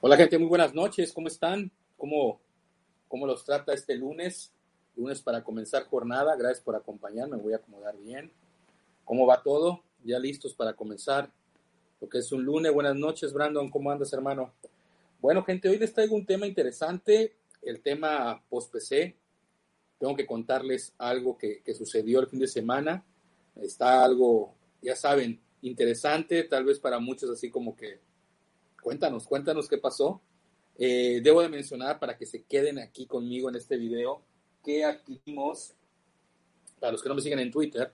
Hola gente, muy buenas noches, ¿cómo están? ¿Cómo, cómo los trata este lunes? Lunes para comenzar jornada, gracias por acompañarme, me voy a acomodar bien. ¿Cómo va todo? Ya listos para comenzar lo que es un lunes. Buenas noches, Brandon, ¿cómo andas, hermano? Bueno, gente, hoy les traigo un tema interesante, el tema post-PC. Tengo que contarles algo que, que sucedió el fin de semana. Está algo, ya saben, interesante, tal vez para muchos así como que Cuéntanos, cuéntanos qué pasó. Eh, debo de mencionar para que se queden aquí conmigo en este video que adquirimos, para los que no me siguen en Twitter,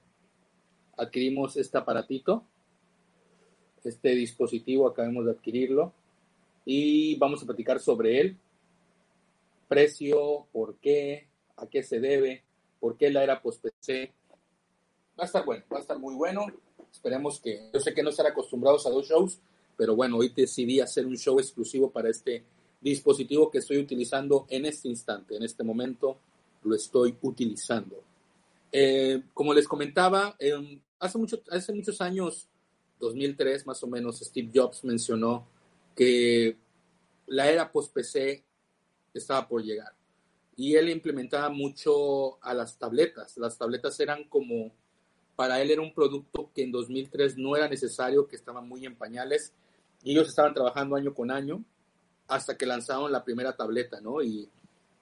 adquirimos este aparatito, este dispositivo, acabamos de adquirirlo y vamos a platicar sobre él. Precio, por qué, a qué se debe, por qué la era post-PC. Va a estar bueno, va a estar muy bueno. Esperemos que, yo sé que no están acostumbrados a dos shows, pero bueno, hoy decidí hacer un show exclusivo para este dispositivo que estoy utilizando en este instante, en este momento lo estoy utilizando. Eh, como les comentaba, hace, mucho, hace muchos años, 2003 más o menos, Steve Jobs mencionó que la era post-PC estaba por llegar. Y él implementaba mucho a las tabletas. Las tabletas eran como, para él era un producto que en 2003 no era necesario, que estaban muy en pañales y ellos estaban trabajando año con año hasta que lanzaron la primera tableta, ¿no? Y,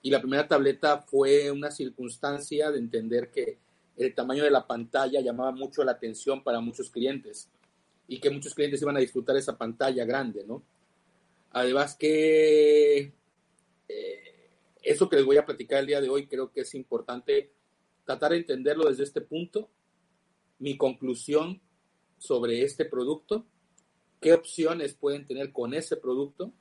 y la primera tableta fue una circunstancia de entender que el tamaño de la pantalla llamaba mucho la atención para muchos clientes y que muchos clientes iban a disfrutar esa pantalla grande, ¿no? Además que eh, eso que les voy a platicar el día de hoy creo que es importante tratar de entenderlo desde este punto. Mi conclusión sobre este producto qué opciones pueden tener con ese producto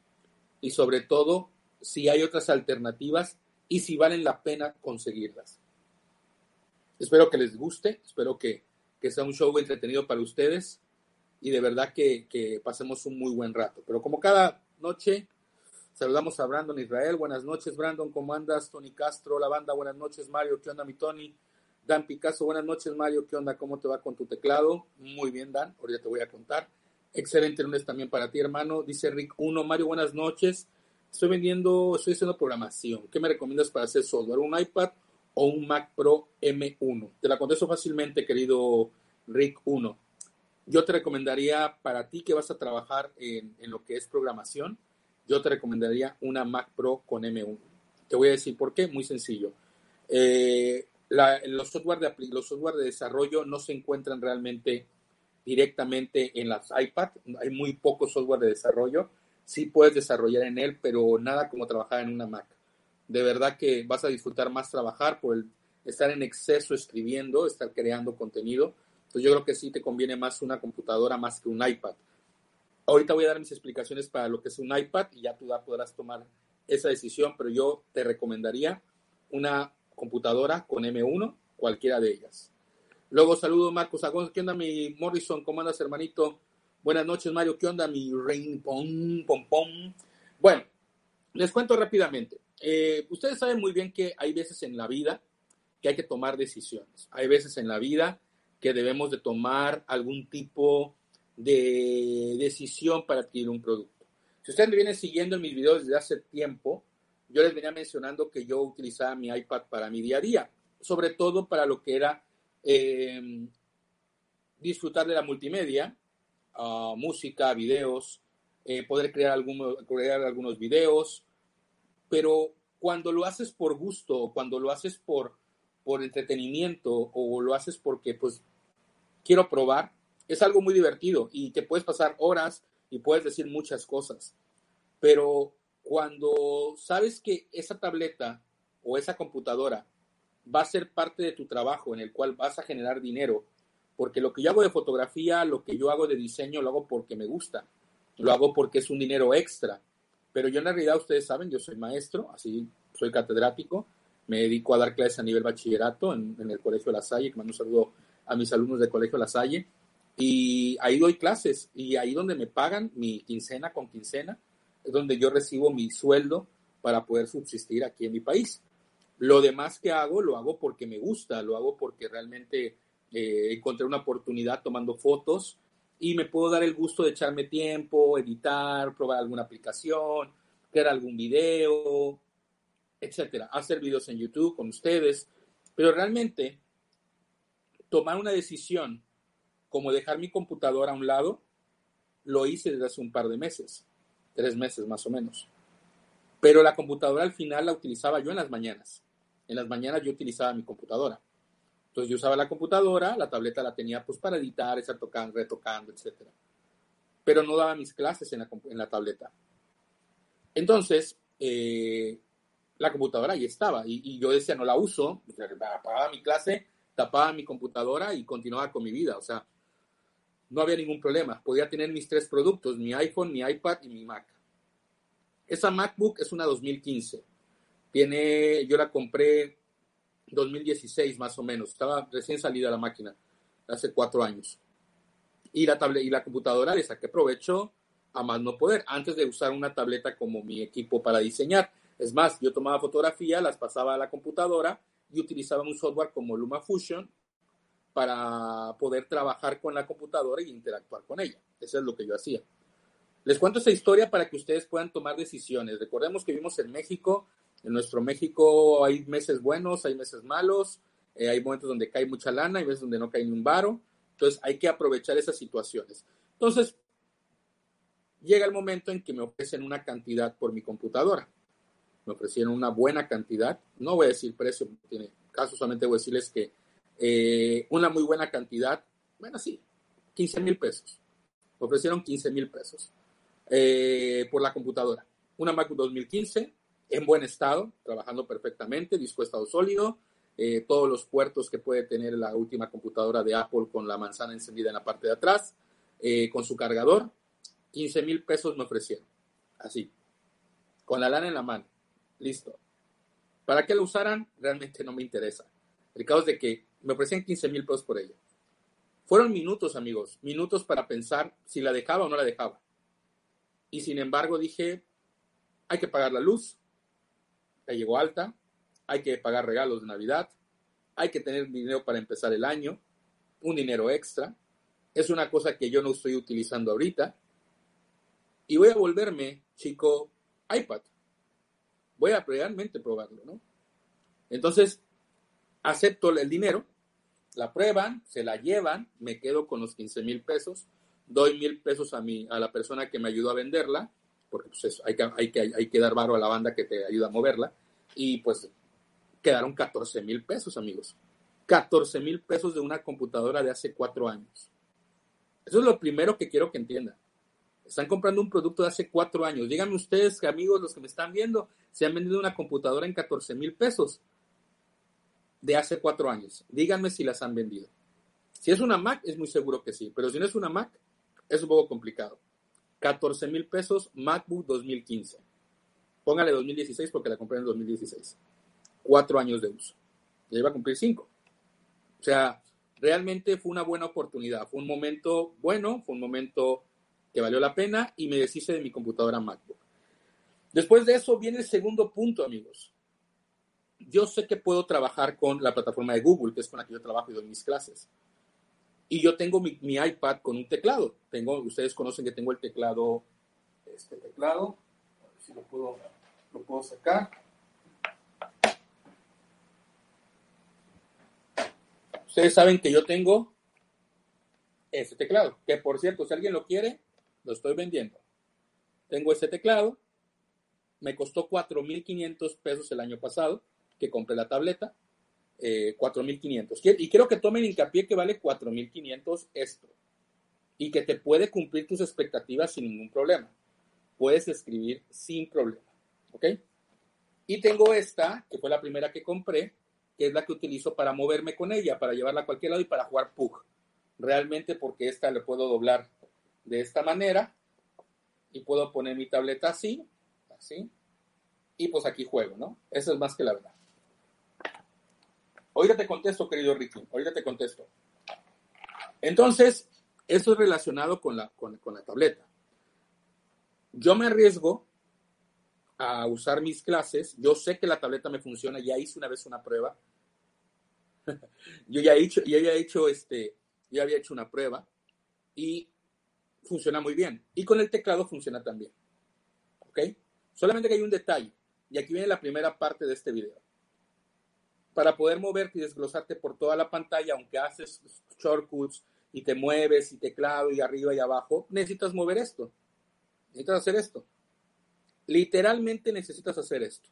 y sobre todo si hay otras alternativas y si valen la pena conseguirlas. Espero que les guste, espero que, sea un show entretenido para ustedes y de verdad que, que, pasemos un muy buen rato. Pero como cada noche, saludamos a Brandon Israel. Buenas noches, Brandon, ¿cómo andas? Tony Castro, la banda, buenas noches, Mario, ¿qué onda, mi Tony? Dan Picasso, buenas noches, Mario, ¿qué onda? ¿Cómo te va con tu teclado? Muy bien, Dan, ahorita te voy a contar. Excelente lunes también para ti, hermano. Dice Rick 1. Mario, buenas noches. Estoy vendiendo, estoy haciendo programación. ¿Qué me recomiendas para hacer software? ¿Un iPad o un Mac Pro M1? Te la contesto fácilmente, querido Rick 1. Yo te recomendaría para ti que vas a trabajar en, lo que es programación, yo te recomendaría una Mac Pro con M1. Te voy a decir por qué, muy sencillo. Eh, los, software de, los software de desarrollo no se encuentran realmente directamente en las iPad. Hay muy poco software de desarrollo. Sí puedes desarrollar en él, pero nada como trabajar en una Mac. De verdad que vas a disfrutar más trabajar por el estar en exceso escribiendo, estar creando contenido. Entonces yo creo que sí te conviene más una computadora más que un iPad. Ahorita voy a dar mis explicaciones para lo que es un iPad y ya tú podrás tomar esa decisión, pero yo te recomendaría una computadora con M1, cualquiera de ellas. Luego saludo Marcos Agón. ¿Qué onda mi Morrison? ¿Cómo andas, hermanito? Buenas noches, Mario. ¿Qué onda mi Rain Pom Pom? Bueno, les cuento rápidamente. Eh, ustedes saben muy bien que hay veces en la vida que hay que tomar decisiones. Hay veces en la vida que debemos de tomar algún tipo de decisión para adquirir un producto. Si ustedes me vienen siguiendo en mis videos desde hace tiempo, yo les venía mencionando que yo utilizaba mi iPad para mi día a día, sobre todo para lo que era Em, disfrutar de la multimedia, ah, música, videos, eh, poder crear, algunos, crear algunos videos, pero cuando lo haces por gusto, cuando lo haces por, por entretenimiento o lo haces porque pues quiero probar, es algo muy divertido y te puedes pasar horas y puedes decir muchas cosas. Pero cuando sabes que esa tableta o esa computadora va a ser parte de tu trabajo en el cual vas a generar dinero, porque lo que yo hago de fotografía, lo que yo hago de diseño, lo hago porque me gusta, lo hago porque es un dinero extra, pero yo en realidad ustedes saben, yo soy maestro, así soy catedrático, me dedico a dar clases a nivel bachillerato en, el Colegio La Salle, que mando un saludo a mis alumnos del Colegio La Salle, y ahí doy clases, y ahí donde me pagan mi quincena con quincena, es donde yo recibo mi sueldo para poder subsistir aquí en mi país. Lo demás que hago, lo hago porque me gusta, lo hago porque realmente eh, encontré una oportunidad tomando fotos y me puedo dar el gusto de echarme tiempo, editar, probar alguna aplicación, crear algún video, etcétera, hacer videos en YouTube con ustedes, pero realmente tomar una decisión como dejar mi computadora a un lado, lo hice desde hace un par de meses, tres meses más o menos. Pero la computadora al final la utilizaba yo en las mañanas. En las mañanas yo utilizaba mi computadora. Entonces yo usaba la computadora, la tableta la tenía pues para editar, estar tocando, retocando, etc. Pero no daba mis clases en la, en la tableta. Entonces, eh, la computadora ahí estaba y, yo decía, no la uso, apagaba mi clase, tapaba mi computadora y continuaba con mi vida. O sea, no había ningún problema. Podía tener mis tres productos, mi iPhone, mi iPad y mi Mac. Esa MacBook es una 2015. Tiene, yo la compré 2016 más o menos. Estaba recién salida la máquina, hace cuatro años. Y la, tablet, y la computadora le saqué provecho a más no poder, antes de usar una tableta como mi equipo para diseñar. Es más, yo tomaba fotografía, las pasaba a la computadora y utilizaba un software como LumaFusion para poder trabajar con la computadora e interactuar con ella. Eso es lo que yo hacía. Les cuento esta historia para que ustedes puedan tomar decisiones. Recordemos que vivimos en México, en nuestro México hay meses buenos, hay meses malos, eh, hay momentos donde cae mucha lana, hay veces donde no cae ni un varo. Entonces hay que aprovechar esas situaciones. Entonces, llega el momento en que me ofrecen una cantidad por mi computadora. Me ofrecieron una buena cantidad. No voy a decir precio, tiene caso, solamente voy a decirles que eh, una muy buena cantidad, bueno, sí, 15 mil pesos. Me ofrecieron 15 mil pesos eh, por la computadora. Una Mac 2015 en buen estado, trabajando perfectamente, disco estado sólido, eh, todos los puertos que puede tener la última computadora de Apple con la manzana encendida en la parte de atrás, eh, con su cargador, 15 mil pesos me ofrecieron, así, con la lana en la mano, listo. ¿Para qué la usaran? Realmente no me interesa. El caso es de que me ofrecían 15 mil pesos por ella. Fueron minutos, amigos, minutos para pensar si la dejaba o no la dejaba. Y sin embargo dije, hay que pagar la luz, llegó alta, hay que pagar regalos de Navidad, hay que tener dinero para empezar el año, un dinero extra. Es una cosa que yo no estoy utilizando ahorita. Y voy a volverme, chico, iPad. Voy a realmente probarlo, ¿no? Entonces, acepto el dinero, la prueban, se la llevan, me quedo con los 15 mil pesos, doy mil pesos a, mi, a la persona que me ayudó a venderla, porque pues hay, que, hay, que, hay que dar varo a la banda que te ayuda a moverla, y pues quedaron 14 mil pesos, amigos. 14 mil pesos de una computadora de hace cuatro años. Eso es lo primero que quiero que entiendan. Están comprando un producto de hace cuatro años. Díganme ustedes, amigos, los que me están viendo, si han vendido una computadora en 14 mil pesos de hace cuatro años. Díganme si las han vendido. Si es una Mac, es muy seguro que sí, pero si no es una Mac, es un poco complicado. 14 mil pesos MacBook 2015. Póngale 2016 porque la compré en 2016. Cuatro años de uso. Ya iba a cumplir cinco. O sea, realmente fue una buena oportunidad. Fue un momento bueno, fue un momento que valió la pena y me deshice de mi computadora MacBook. Después de eso viene el segundo punto, amigos. Yo sé que puedo trabajar con la plataforma de Google, que es con la que yo trabajo y doy mis clases. Y yo tengo mi, mi iPad con un teclado. Tengo, ustedes conocen que tengo el teclado, este teclado, si lo puedo lo puedo sacar. Ustedes saben que yo tengo ese teclado, que por cierto, si alguien lo quiere, lo estoy vendiendo. Tengo ese teclado, me costó 4.500 pesos el año pasado, que compré la tableta, eh, 4.500. Y quiero que tomen hincapié que vale 4.500 esto, y que te puede cumplir tus expectativas sin ningún problema. Puedes escribir sin problema. ¿Ok? Y tengo esta, que fue la primera que compré, que es la que utilizo para moverme con ella, para llevarla a cualquier lado y para jugar PUG. Realmente porque esta le puedo doblar de esta manera y puedo poner mi tableta así, así, y pues aquí juego, ¿no? Eso es más que la verdad. Ahorita te contesto, querido Ricky, ahorita te contesto. Entonces, eso es relacionado con la, con la tableta. Yo me arriesgo a usar mis clases. Yo sé que la tableta me funciona, ya hice una vez una prueba. yo ya he hecho, había hecho este, ya había hecho una prueba y funciona muy bien. Y con el teclado funciona también. ¿Ok? Solamente que hay un detalle. Y aquí viene la primera parte de este video. Para poder moverte y desglosarte por toda la pantalla, aunque haces shortcuts y te mueves y teclado y arriba y abajo, necesitas mover esto. Necesitas hacer esto. Literalmente necesitas hacer esto.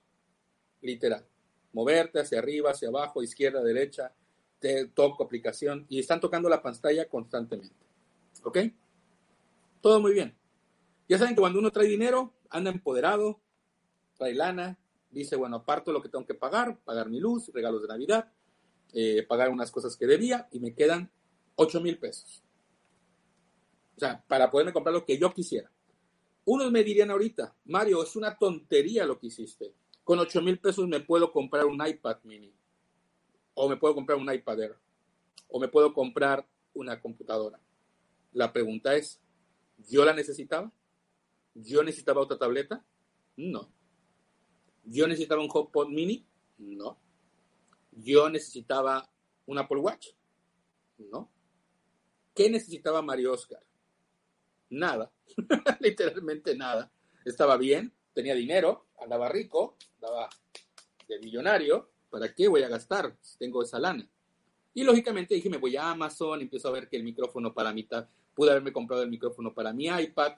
Literal. Moverte hacia arriba, hacia abajo, izquierda, derecha, te toco aplicación y están tocando la pantalla constantemente. ¿Ok? Todo muy bien. Ya saben que cuando uno trae dinero, anda empoderado, trae lana, dice, bueno, aparto lo que tengo que pagar, pagar mi luz, regalos de Navidad, eh, pagar unas cosas que debía y me quedan 8 mil pesos. O sea, para poderme comprar lo que yo quisiera. Unos me dirían ahorita, Mario, es una tontería lo que hiciste. Con 8 mil pesos me puedo comprar un iPad mini. O me puedo comprar un iPad Air. O me puedo comprar una computadora. La pregunta es, ¿yo la necesitaba? ¿Yo necesitaba otra tableta? No. ¿Yo necesitaba un HomePod mini? No. ¿Yo necesitaba un Apple Watch? No. ¿Qué necesitaba Mario Oscar? Nada. Literalmente nada. Estaba bien, tenía dinero, andaba rico, andaba de millonario. ¿Para qué voy a gastar si tengo esa lana? Y lógicamente dije, me voy a Amazon, empiezo a ver que el micrófono para mitad, pude haberme comprado el micrófono para mi iPad,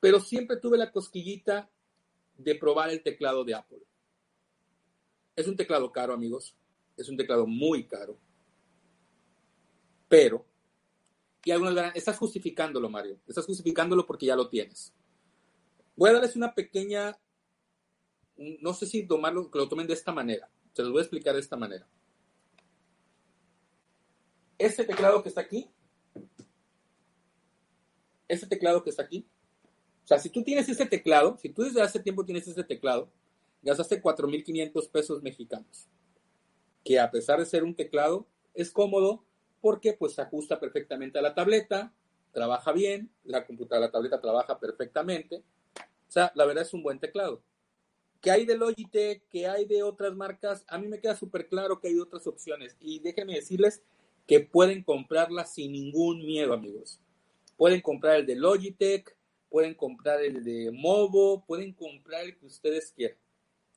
pero siempre tuve la cosquillita de probar el teclado de Apple. Es un teclado caro, amigos. Es un teclado muy caro. Pero, y algunos dirán, estás justificándolo, Mario. Estás justificándolo porque ya lo tienes. Voy a darles una pequeña, no sé si tomarlo, que lo tomen de esta manera. Se los voy a explicar de esta manera. Este teclado que está aquí, este teclado que está aquí, o sea, si tú tienes este teclado, si tú desde hace tiempo tienes este teclado, gastaste 4.500 pesos mexicanos, que a pesar de ser un teclado, es cómodo porque pues se ajusta perfectamente a la tableta, trabaja bien, la computadora, la tableta trabaja perfectamente. O sea, la verdad es un buen teclado. ¿Qué hay de Logitech? ¿Qué hay de otras marcas? A mí me queda súper claro que hay otras opciones. Y déjenme decirles que pueden comprarlas sin ningún miedo, amigos. Pueden comprar el de Logitech, pueden comprar el de Movo, pueden comprar el que ustedes quieran.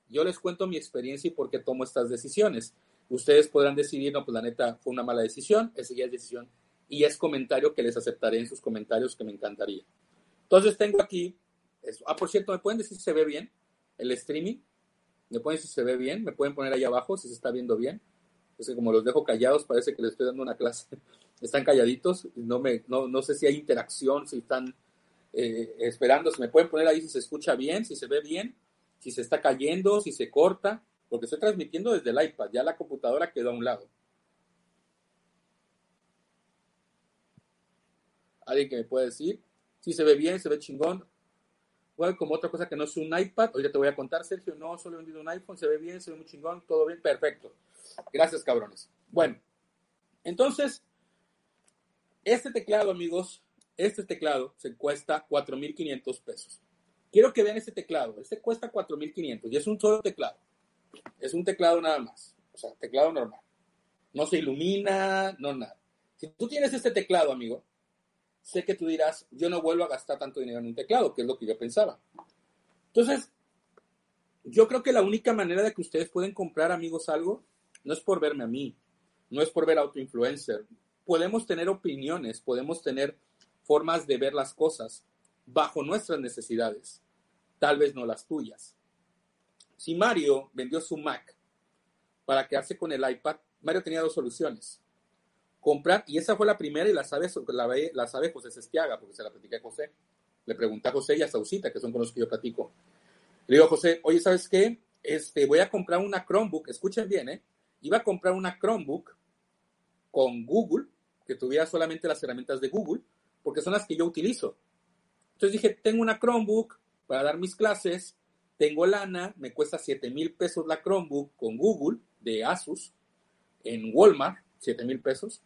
Yo les cuento mi experiencia y por qué tomo estas decisiones. Ustedes podrán decidir, no, pues la neta fue una mala decisión, esa ya es decisión y es comentario que les aceptaré en sus comentarios que me encantaría. Entonces tengo aquí, ah, por cierto, ¿me pueden decir si se ve bien el streaming? ¿Me pueden decir si se ve bien? ¿Me pueden poner ahí abajo si se está viendo bien? Es que como los dejo callados, parece que les estoy dando una clase. Están calladitos, no, me, no, no sé si hay interacción, si están eh, esperando, si me pueden poner ahí si se escucha bien, si se ve bien, si se está cayendo, si se corta porque estoy transmitiendo desde el iPad, ya la computadora quedó a un lado. ¿Alguien que me puede decir? Si se ve bien, se ve chingón. Bueno, como otra cosa que no es un iPad, hoy te voy a contar, Sergio, no, solo he vendido un iPhone, se ve bien, se ve muy chingón, todo bien, perfecto. Gracias, cabrones. Bueno, entonces, este teclado, amigos, este teclado se cuesta 4.500 pesos. Quiero que vean este teclado. Este cuesta 4.500 y es un solo teclado. Es un teclado nada más. O sea, teclado normal. No se ilumina, no nada. Si tú tienes este teclado, amigo, sé que tú dirás, yo no vuelvo a gastar tanto dinero en un teclado, que es lo que yo pensaba. Entonces, yo creo que la única manera de que ustedes pueden comprar, amigos, algo, no es por verme a mí, no es por ver a otro influencer. Podemos tener opiniones, podemos tener formas de ver las cosas bajo nuestras necesidades, tal vez no las tuyas. Si Mario vendió su Mac para quedarse con el iPad, Mario tenía dos soluciones. Comprar, y esa fue la primera y la sabe, la, sabe José Sestiaga, porque se la platicé a José. Le pregunté a José y a Sausita, que son con los que yo platico. Le digo a José, oye, ¿sabes qué? Este, voy a comprar una Chromebook, escuchen bien, ¿eh? Iba a comprar una Chromebook con Google, que tuviera solamente las herramientas de Google, porque son las que yo utilizo. Entonces dije, tengo una Chromebook para dar mis clases, tengo lana, me cuesta 7 mil pesos la Chromebook con Google de Asus en Walmart, 7 mil pesos.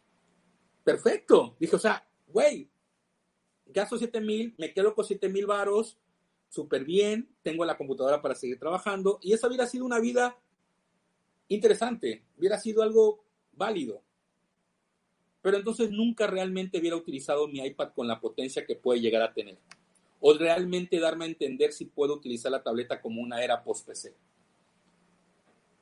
Perfecto. Dije, o sea, güey, gasto 7 mil, me quedo con 7 mil varos, súper bien, tengo la computadora para seguir trabajando y esa hubiera sido una vida interesante, hubiera sido algo válido. pero entonces nunca realmente hubiera utilizado mi iPad con la potencia que puede llegar a tener. O realmente darme a entender si puedo utilizar la tableta como una era post-PC.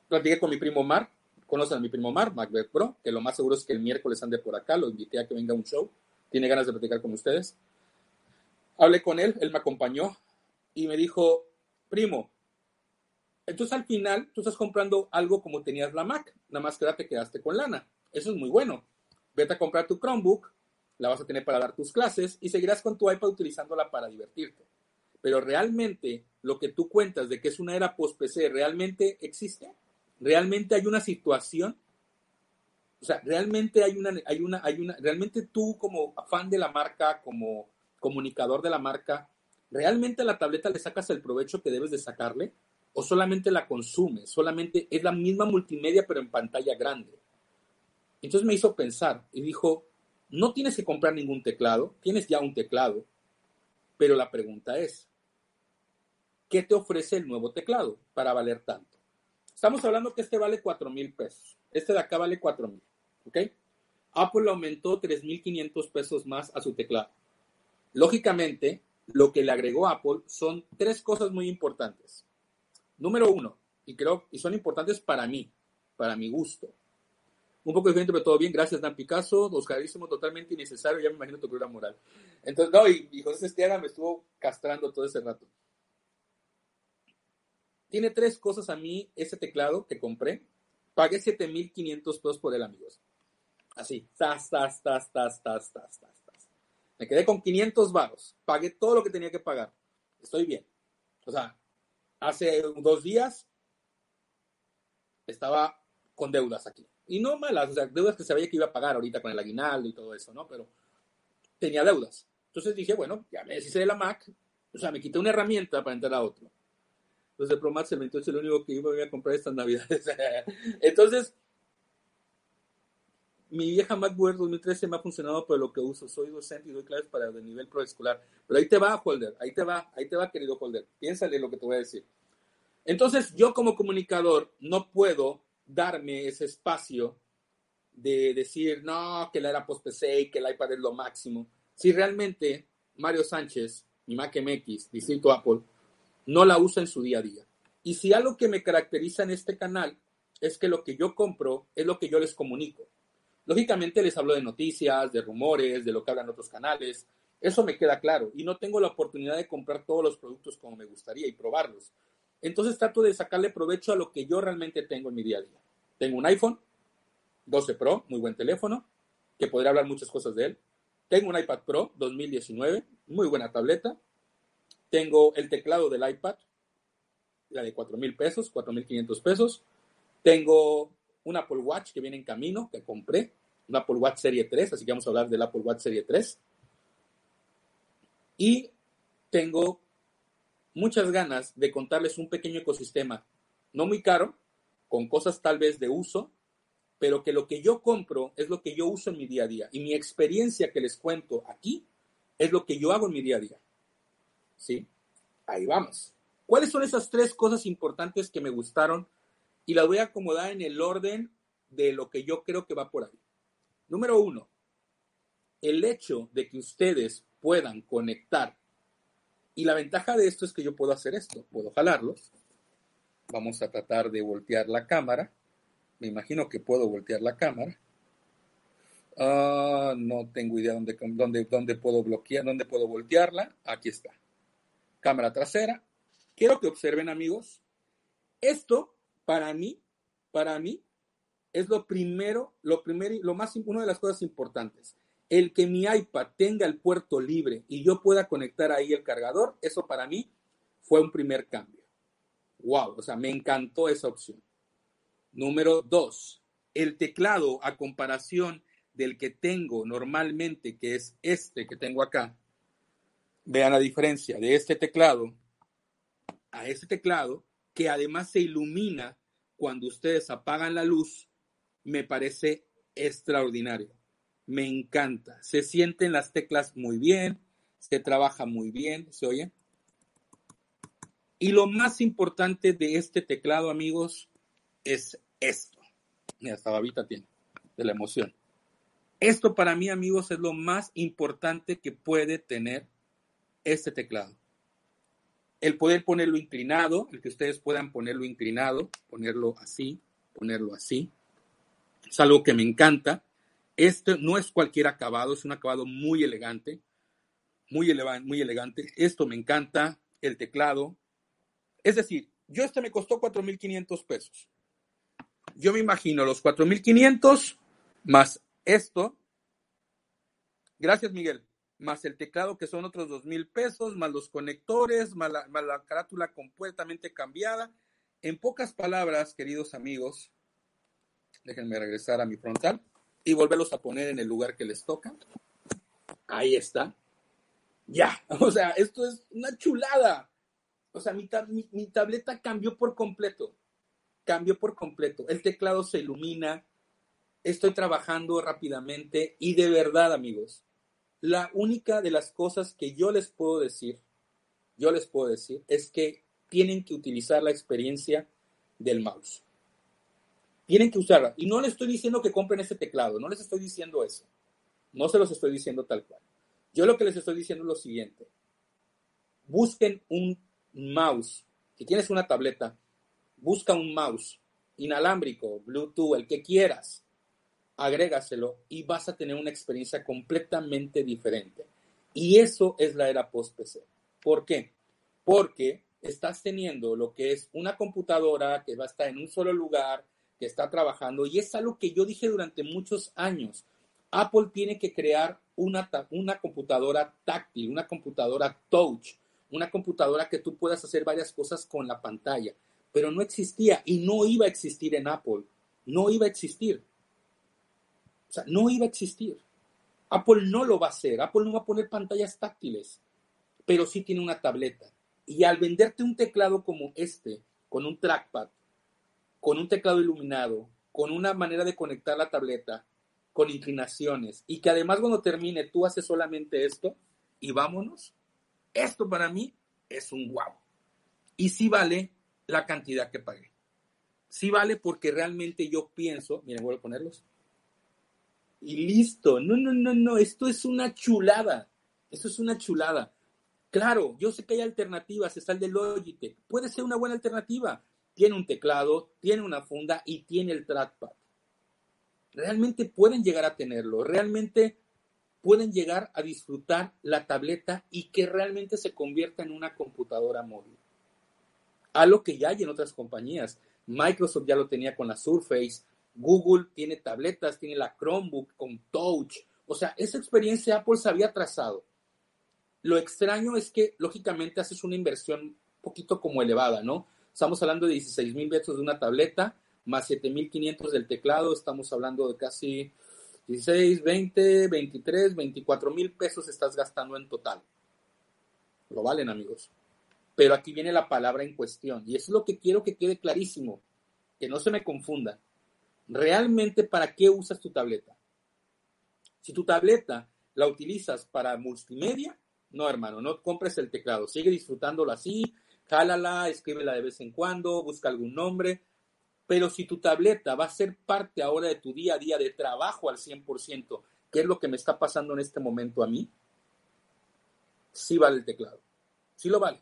Platiqué con mi primo Mar, conocen a mi primo Mar, Macbeth Pro, que lo más seguro es que el miércoles ande por acá, lo invité a que venga a un show, tiene ganas de platicar con ustedes. Hablé con él, él me acompañó y me dijo, primo, entonces al final tú estás comprando algo como tenías la Mac, nada más que ahora te quedaste con lana. Eso es muy bueno vete a comprar tu Chromebook, la vas a tener para dar tus clases y seguirás con tu iPad utilizándola para divertirte. Pero realmente lo que tú cuentas de que es una era post-PC, ¿realmente existe? ¿Realmente hay una situación? O sea, realmente hay una, hay una, hay una, realmente tú como fan de la marca, como comunicador de la marca, ¿realmente la tableta le sacas el provecho que debes de sacarle? ¿O solamente la consumes? Solamente es la misma multimedia pero en pantalla grande. Entonces me hizo pensar y dijo, no tienes que comprar ningún teclado, tienes ya un teclado, pero la pregunta es, ¿qué te ofrece el nuevo teclado para valer tanto? Estamos hablando que este vale 4 mil pesos, este de acá vale 4 mil, ¿ok? Apple aumentó 3.500 pesos más a su teclado. Lógicamente, lo que le agregó Apple son tres cosas muy importantes. Número uno, y creo, y son importantes para mí, para mi gusto un poco diferente, pero todo bien. Gracias, Dan Picasso. Oscarísimo, totalmente innecesario. Ya me imagino tu cruda moral. Entonces, no, y, José Esteaga me estuvo castrando todo ese rato. Tiene tres cosas a mí ese teclado que compré. Pagué 7,500 pesos por él, amigos. Así, tas, tas, tas, tas, tas, tas, tas, tas. Me quedé con 500 varos. Pagué todo lo que tenía que pagar. Estoy bien. O sea, hace dos días estaba con deudas aquí y no malas, o sea, deudas que sabía que iba a pagar ahorita con el aguinaldo y todo eso, ¿no? Pero tenía deudas. Entonces dije, bueno, ya me deshice de la Mac, o sea, me quité una herramienta para entrar a otro. Entonces el Pro el 28 es lo único que iba a comprar estas navidades. Entonces, mi vieja MacBook 2013 me ha funcionado por lo que uso. Soy docente y doy clases para el nivel proescolar. Pero ahí te va, Holder, ahí te va, ahí te va, querido Holder. Piénsale lo que te voy a decir. Entonces, yo como comunicador no puedo darme ese espacio de decir, no, que la era post-PC y que el iPad es lo máximo. Si realmente Mario Sánchez, mi Mac MX, distinto Apple, no la usa en su día a día. Y si algo que me caracteriza en este canal es que lo que yo compro es lo que yo les comunico. Lógicamente les hablo de noticias, de rumores, de lo que hablan otros canales. Eso me queda claro. Y no tengo la oportunidad de comprar todos los productos como me gustaría y probarlos. Entonces trato de sacarle provecho a lo que yo realmente tengo en mi día a día. Tengo un iPhone 12 Pro, muy buen teléfono, que podría hablar muchas cosas de él. Tengo un iPad Pro 2019, muy buena tableta. Tengo el teclado del iPad, la de 4 mil pesos, 4 mil 500 pesos. Tengo un Apple Watch que viene en camino, que compré, un Apple Watch Serie 3, así que vamos a hablar del Apple Watch Serie 3. Y tengo muchas ganas de contarles un pequeño ecosistema, no muy caro, con cosas tal vez de uso, pero que lo que yo compro es lo que yo uso en mi día a día. Y mi experiencia que les cuento aquí es lo que yo hago en mi día a día. ¿Sí? Ahí vamos. ¿Cuáles son esas tres cosas importantes que me gustaron? Y las voy a acomodar en el orden de lo que yo creo que va por ahí. Número uno, el hecho de que ustedes puedan conectar y la ventaja de esto es que yo puedo hacer esto, puedo jalarlos. Vamos a tratar de voltear la cámara. Me imagino que puedo voltear la cámara. Ah, no tengo idea dónde, dónde, dónde puedo bloquear, dónde puedo voltearla. Aquí está. Cámara trasera. Quiero que observen, amigos. Esto, para mí, para mí, es lo primero, lo primero, lo más, una de las cosas importantes el que mi iPad tenga el puerto libre y yo pueda conectar ahí el cargador, eso para mí fue un primer cambio. Wow, o sea, me encantó esa opción. Número dos, el teclado a comparación del que tengo normalmente, que es este que tengo acá. Vean la diferencia de este teclado a este teclado, que además se ilumina cuando ustedes apagan la luz, me parece extraordinario me encanta. Se sienten las teclas muy bien, se trabaja muy bien, ¿se oye? Y lo más importante de este teclado, amigos, es esto. Mira, esta babita tiene, de la emoción. Esto para mí, amigos, es lo más importante que puede tener este teclado. El poder ponerlo inclinado, el que ustedes puedan ponerlo inclinado, ponerlo así, ponerlo así. Es algo que me encanta. Este no es cualquier acabado, es un acabado muy elegante, muy, muy elegante. Esto me encanta, el teclado. Es decir, yo este me costó 4.500 pesos. Yo me imagino los 4.500 más esto. Gracias, Miguel. Más el teclado, que son otros dos mil pesos, más los conectores, más la, más la carátula completamente cambiada. En pocas palabras, queridos amigos, déjenme regresar a mi frontal y volverlos a poner en el lugar que les toca. Ahí está. Ya, o sea, esto es una chulada. O sea, mi, mi, mi, tableta cambió por completo. Cambió por completo. El teclado se ilumina, estoy trabajando rápidamente y de verdad, amigos, la única de las cosas que yo les puedo decir, yo les puedo decir, es que tienen que utilizar la experiencia del mouse. Tienen que usarla. Y no les estoy diciendo que compren este teclado, no les estoy diciendo eso. No se los estoy diciendo tal cual. Yo lo que les estoy diciendo es lo siguiente. Busquen un mouse. Si tienes una tableta, busca un mouse inalámbrico, Bluetooth, el que quieras agrégaselo y vas a tener una experiencia completamente diferente. Y eso es la era post-PC. ¿Por qué? Porque estás teniendo lo que es una computadora que va a estar en un solo lugar, que está trabajando, y es algo que yo dije durante muchos años. Apple tiene que crear una, una computadora táctil, una computadora touch, una computadora que tú puedas hacer varias cosas con la pantalla, pero no existía y no iba a existir en Apple, no iba a existir. O sea, no iba a existir. Apple no lo va a hacer. Apple no va a poner pantallas táctiles, pero sí tiene una tableta. Y al venderte un teclado como este, con un trackpad, con un teclado iluminado, con una manera de conectar la tableta, con inclinaciones, y que además cuando termine tú haces solamente esto y vámonos, esto para mí es un wow. Y sí vale la cantidad que pagué. Sí vale porque realmente yo pienso, miren, voy a ponerlos, y listo. No, no, no, no, esto es una chulada. Esto es una chulada. Claro, yo sé que hay alternativas, está el de Logitech. Puede ser una buena alternativa. Tiene un teclado, tiene una funda y tiene el trackpad. Realmente pueden llegar a tenerlo, realmente pueden llegar a disfrutar la tableta y que realmente se convierta en una computadora móvil. Algo que ya hay en otras compañías. Microsoft ya lo tenía con la Surface, Google tiene tabletas, tiene la Chromebook con Touch. O sea, esa experiencia Apple se había trazado. Lo extraño es que, lógicamente, haces una inversión un poquito como elevada, ¿no? Estamos hablando de 16 mil pesos de una tableta, más 7 mil 500 del teclado. Estamos hablando de casi 16, 20, 23, 24 mil pesos estás gastando en total. Lo valen, amigos. Pero aquí viene la palabra en cuestión. Y es lo que quiero que quede clarísimo. Que no se me confunda realmente para qué usas tu tableta. Si tu tableta la utilizas para multimedia, no, hermano, no compres el teclado. Sigue disfrutándolo así, jálala, escríbela de vez en cuando, busca algún nombre. Pero si tu tableta va a ser parte ahora de tu día a día de trabajo al 100%, que es lo que me está pasando en este momento a mí, sí vale el teclado. Sí lo vale.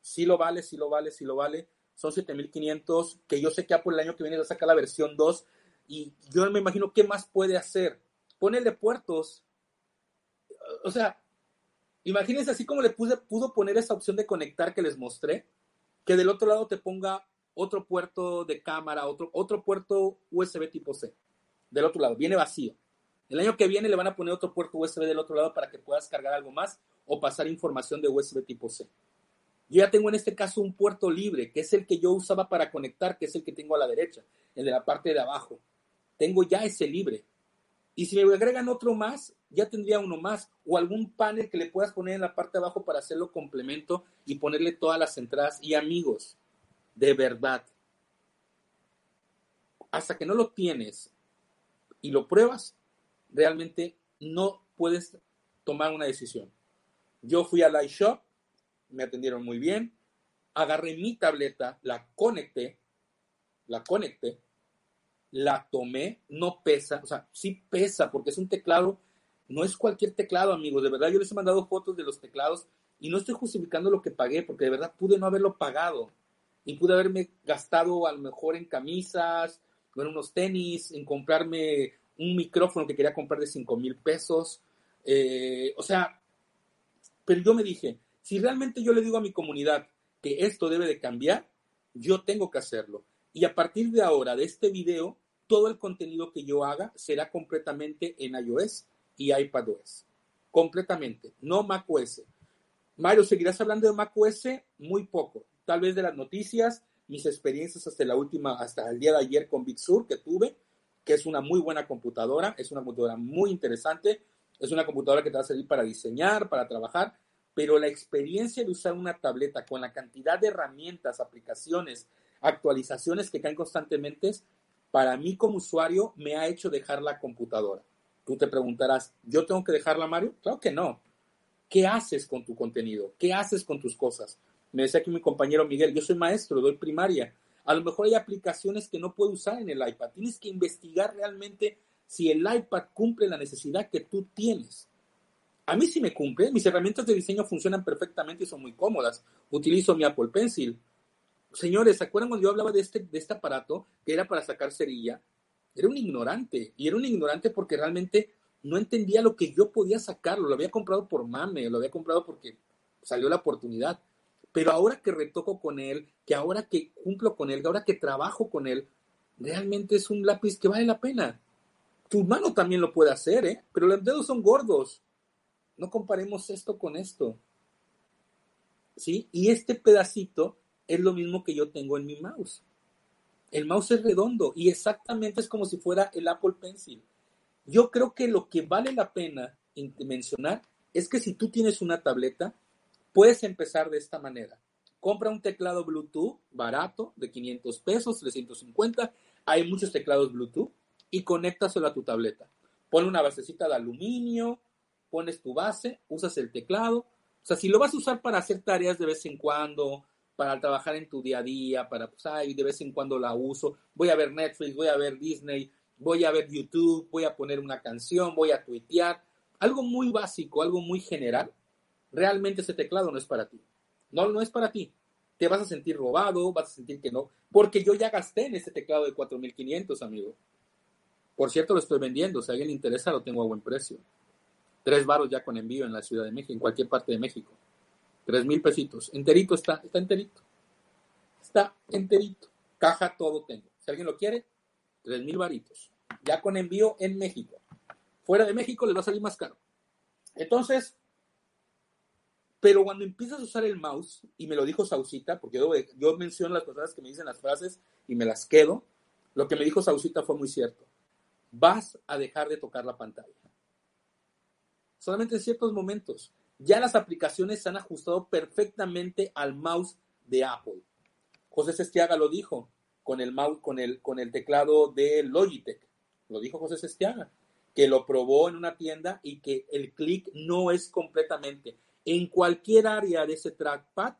Sí lo vale, sí lo vale, sí lo vale son 7500, que yo sé que Apple el año que viene va a sacar la versión 2 y yo me imagino qué más puede hacer. Ponele puertos. O sea, imagínense así como le puse, pudo poner esa opción de conectar que les mostré, que del otro lado te ponga otro puerto de cámara, otro, otro puerto USB tipo C. Del otro lado, viene vacío. El año que viene le van a poner otro puerto USB del otro lado para que puedas cargar algo más o pasar información de USB tipo C. Yo ya tengo en este caso un puerto libre, que es el que yo usaba para conectar, que es el que tengo a la derecha, el de la parte de abajo. Tengo ya ese libre. Y si me agregan otro más, ya tendría uno más. O algún panel que le puedas poner en la parte de abajo para hacerlo complemento y ponerle todas las entradas. Y amigos, de verdad, hasta que no lo tienes y lo pruebas, realmente no puedes tomar una decisión. Yo fui al iShop, me atendieron muy bien. Agarré mi tableta, la conecté, la conecté la tomé, no pesa, o sea, sí pesa porque es un teclado, no es cualquier teclado, amigos, de verdad yo les he mandado fotos de los teclados y no estoy justificando lo que pagué porque de verdad pude no haberlo pagado y pude haberme gastado a lo mejor en camisas, en unos tenis, en comprarme un micrófono que quería comprar de 5 mil pesos, eh, o sea, pero yo me dije, si realmente yo le digo a mi comunidad que esto debe de cambiar, yo tengo que hacerlo. Y a partir de ahora, de este video, todo el contenido que yo haga será completamente en iOS y iPadOS. Completamente, no macOS. Mario, ¿seguirás hablando de macOS? Muy poco. Tal vez de las noticias, mis experiencias hasta la última, hasta el día de ayer con Big Sur que tuve, que es una muy buena computadora, es una computadora muy interesante, es una computadora que te va a servir para diseñar, para trabajar, pero la experiencia de usar una tableta con la cantidad de herramientas, aplicaciones, actualizaciones que caen constantemente, para mí como usuario me ha hecho dejar la computadora. Tú te preguntarás, ¿yo tengo que dejarla, Mario? Claro que no. ¿Qué haces con tu contenido? ¿Qué haces con tus cosas? Me decía aquí mi compañero Miguel, yo soy maestro, doy primaria. A lo mejor hay aplicaciones que no puedo usar en el iPad. Tienes que investigar realmente si el iPad cumple la necesidad que tú tienes. A mí sí me cumple, mis herramientas de diseño funcionan perfectamente y son muy cómodas. Utilizo mi Apple Pencil. Señores, ¿se acuerdan cuando yo hablaba de este, de este aparato que era para sacar cerilla? Era un ignorante, y era un ignorante porque realmente no entendía lo que yo podía sacarlo. Lo había comprado por mame, lo había comprado porque salió la oportunidad. Pero ahora que retoco con él, que ahora que cumplo con él, que ahora que trabajo con él, realmente es un lápiz que vale la pena. Tu mano también lo puede hacer, ¿eh? Pero los dedos son gordos. No comparemos esto con esto. ¿Sí? Y este pedacito es lo mismo que yo tengo en mi mouse. El mouse es redondo y exactamente es como si fuera el Apple Pencil. Yo creo que lo que vale la pena mencionar es que si tú tienes una tableta, puedes empezar de esta manera. Compra un teclado Bluetooth barato de 500 pesos, 350. Hay muchos teclados Bluetooth y conéctaselo a tu tableta. Pon una basecita de aluminio, pones tu base, usas el teclado. O sea, si lo vas a usar para hacer tareas de vez en cuando, para trabajar en tu día a día, para, pues, ay, de vez en cuando la uso, voy a ver Netflix, voy a ver Disney, voy a ver YouTube, voy a poner una canción, voy a tuitear, algo muy básico, algo muy general, realmente ese teclado no es para ti. No, no es para ti. Te vas a sentir robado, vas a sentir que no, porque yo ya gasté en ese teclado de 4500, amigo. Por cierto, lo estoy vendiendo, si a alguien le interesa, lo tengo a buen precio. Tres varos ya con envío en la Ciudad de México, en cualquier parte de México. Tres mil pesitos. Enterito está, está enterito. Está enterito. Caja, todo tengo. Si alguien lo quiere, tres mil varitos. Ya con envío en México. Fuera de México les va a salir más caro. Entonces, pero cuando empiezas a usar el mouse, y me lo dijo Sausita, porque yo, yo menciono las cosas que me dicen las frases y me las quedo, lo que me dijo Sausita fue muy cierto. Vas a dejar de tocar la pantalla solamente en ciertos momentos. Ya las aplicaciones se han ajustado perfectamente al mouse de Apple. José Sestiaga lo dijo con el, mouse, con el, con el teclado de Logitech. Lo dijo José Sestiaga, que lo probó en una tienda y que el clic no es completamente. En cualquier área de ese trackpad,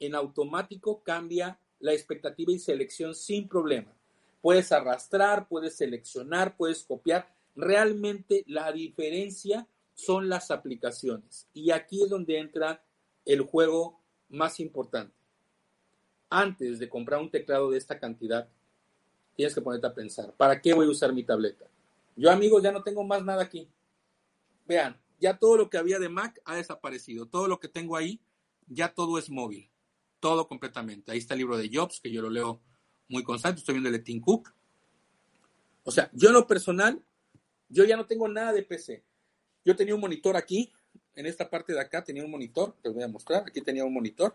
en automático cambia la expectativa y selección sin problema. Puedes arrastrar, puedes seleccionar, puedes copiar. Realmente la diferencia son las aplicaciones. Y aquí es donde entra el juego más importante. Antes de comprar un teclado de esta cantidad, tienes que ponerte a pensar, ¿para qué voy a usar mi tableta? Yo, amigos, ya no tengo más nada aquí. Vean, ya todo lo que había de Mac ha desaparecido. Todo lo que tengo ahí, ya todo es móvil. Todo completamente. Ahí está el libro de Jobs, que yo lo leo muy constante. Estoy viendo el de Tim Cook. O sea, yo en lo personal, yo ya no tengo nada de PC. Yo tenía un monitor aquí, en esta parte de acá tenía un monitor, te voy a mostrar, aquí tenía un monitor.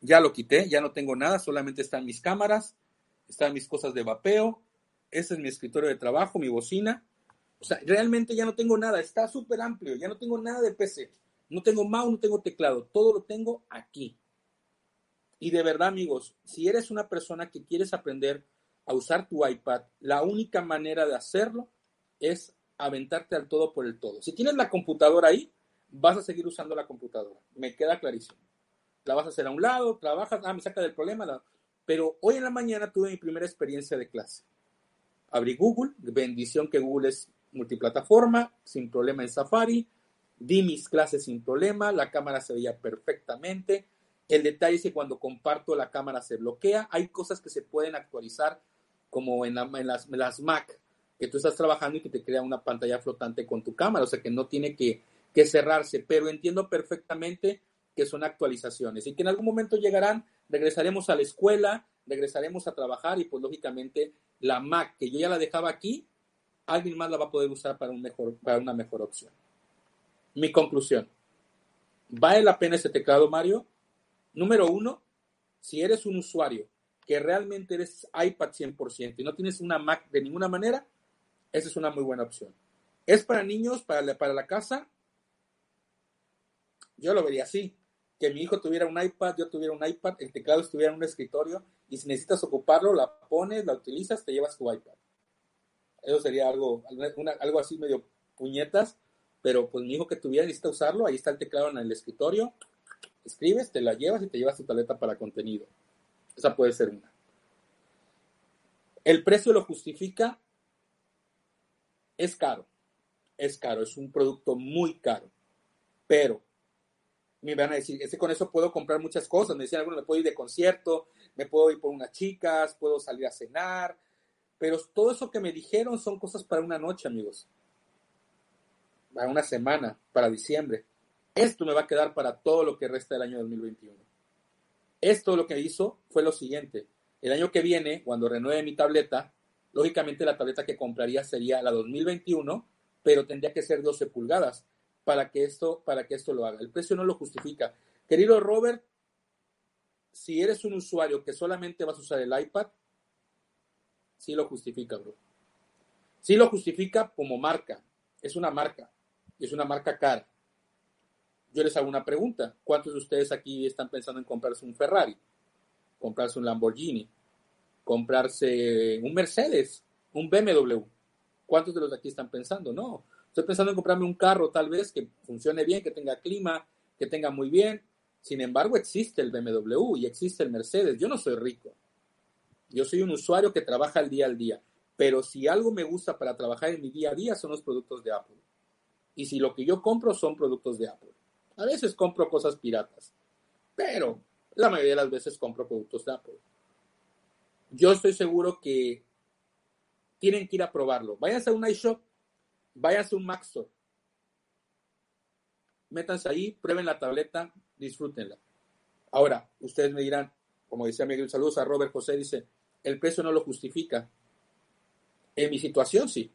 Ya lo quité, ya no tengo nada, solamente están mis cámaras, están mis cosas de vapeo, ese es mi escritorio de trabajo, mi bocina. O sea, realmente ya no tengo nada, está súper amplio, ya no tengo nada de PC. No tengo mouse, no tengo teclado, todo lo tengo aquí. Y de verdad, amigos, si eres una persona que quieres aprender a usar tu iPad, la única manera de hacerlo es aventarte al todo por el todo. Si tienes la computadora ahí, vas a seguir usando la computadora. Me queda clarísimo. La vas a hacer a un lado, trabajas, ah, me saca del problema. Pero hoy en la mañana tuve mi primera experiencia de clase. abrí Google, bendición que Google es multiplataforma, sin problema en Safari, di mis clases sin problema, la cámara se veía perfectamente. El detalle es que cuando comparto la cámara se bloquea. Hay cosas que se pueden actualizar como en, las, las, Mac, que tú estás trabajando y que te crea una pantalla flotante con tu cámara, o sea que no tiene que, que cerrarse, pero entiendo perfectamente que son actualizaciones y que en algún momento llegarán, regresaremos a la escuela, regresaremos a trabajar y pues lógicamente la Mac que yo ya la dejaba aquí, alguien más la va a poder usar para, un mejor, para una mejor opción. Mi conclusión. ¿Vale la pena ese teclado, Mario? Número uno, si eres un usuario que realmente eres iPad 100% y no tienes una Mac de ninguna manera, esa es una muy buena opción. ¿Es para niños, para la, para la casa? Yo lo vería así. Que mi hijo tuviera un iPad, yo tuviera un iPad, el teclado estuviera en un escritorio y si necesitas ocuparlo, la pones, la utilizas, te llevas tu iPad. Eso sería algo, algo así medio puñetas, pero pues mi hijo que tuviera necesita usarlo, ahí está el teclado en el escritorio, escribes, te la llevas y te llevas tu tableta para contenido. Esa puede ser una. El precio lo justifica. Es caro. Es caro. Es un producto muy caro. Pero me van a decir, es que con eso puedo comprar muchas cosas. Me decían algunos, me puedo ir de concierto, me puedo ir por unas chicas, puedo salir a cenar. Pero todo eso que me dijeron son cosas para una noche, amigos. Para una semana, para diciembre. Esto me va a quedar para todo lo que resta del año 2021. Esto lo que hizo fue lo siguiente. El año que viene, cuando renueve mi tableta, lógicamente la tableta que compraría sería la 2021, pero tendría que ser 12 pulgadas para que esto, para que esto lo haga. El precio no lo justifica. Querido Robert, si eres un usuario que solamente vas a usar el iPad, sí lo justifica, bro. Sí lo justifica como marca. Es una marca. Es una marca cara yo les hago una pregunta. ¿Cuántos de ustedes aquí están pensando en comprarse un Ferrari? Comprarse un Lamborghini, comprarse un Mercedes, un BMW. ¿Cuántos de los aquí están pensando? No. Estoy pensando en comprarme un carro tal vez que funcione bien, que tenga clima, que tenga muy bien. Sin embargo, existe el BMW y existe el Mercedes. Yo no soy rico. Yo soy un usuario que trabaja el día al día. Pero si algo me gusta para trabajar en mi día a día son los productos de Apple. Y si lo que yo compro son productos de Apple. A veces compro cosas piratas, pero la mayoría de las veces compro productos de Apple. Yo estoy seguro que tienen que ir a probarlo. Váyanse a un iShop, váyanse a un Mac Store. Métanse ahí, prueben la tableta, disfrútenla. Ahora, ustedes me dirán, como decía Miguel, saludos a Robert José, dice, el precio no lo justifica. En mi situación sí.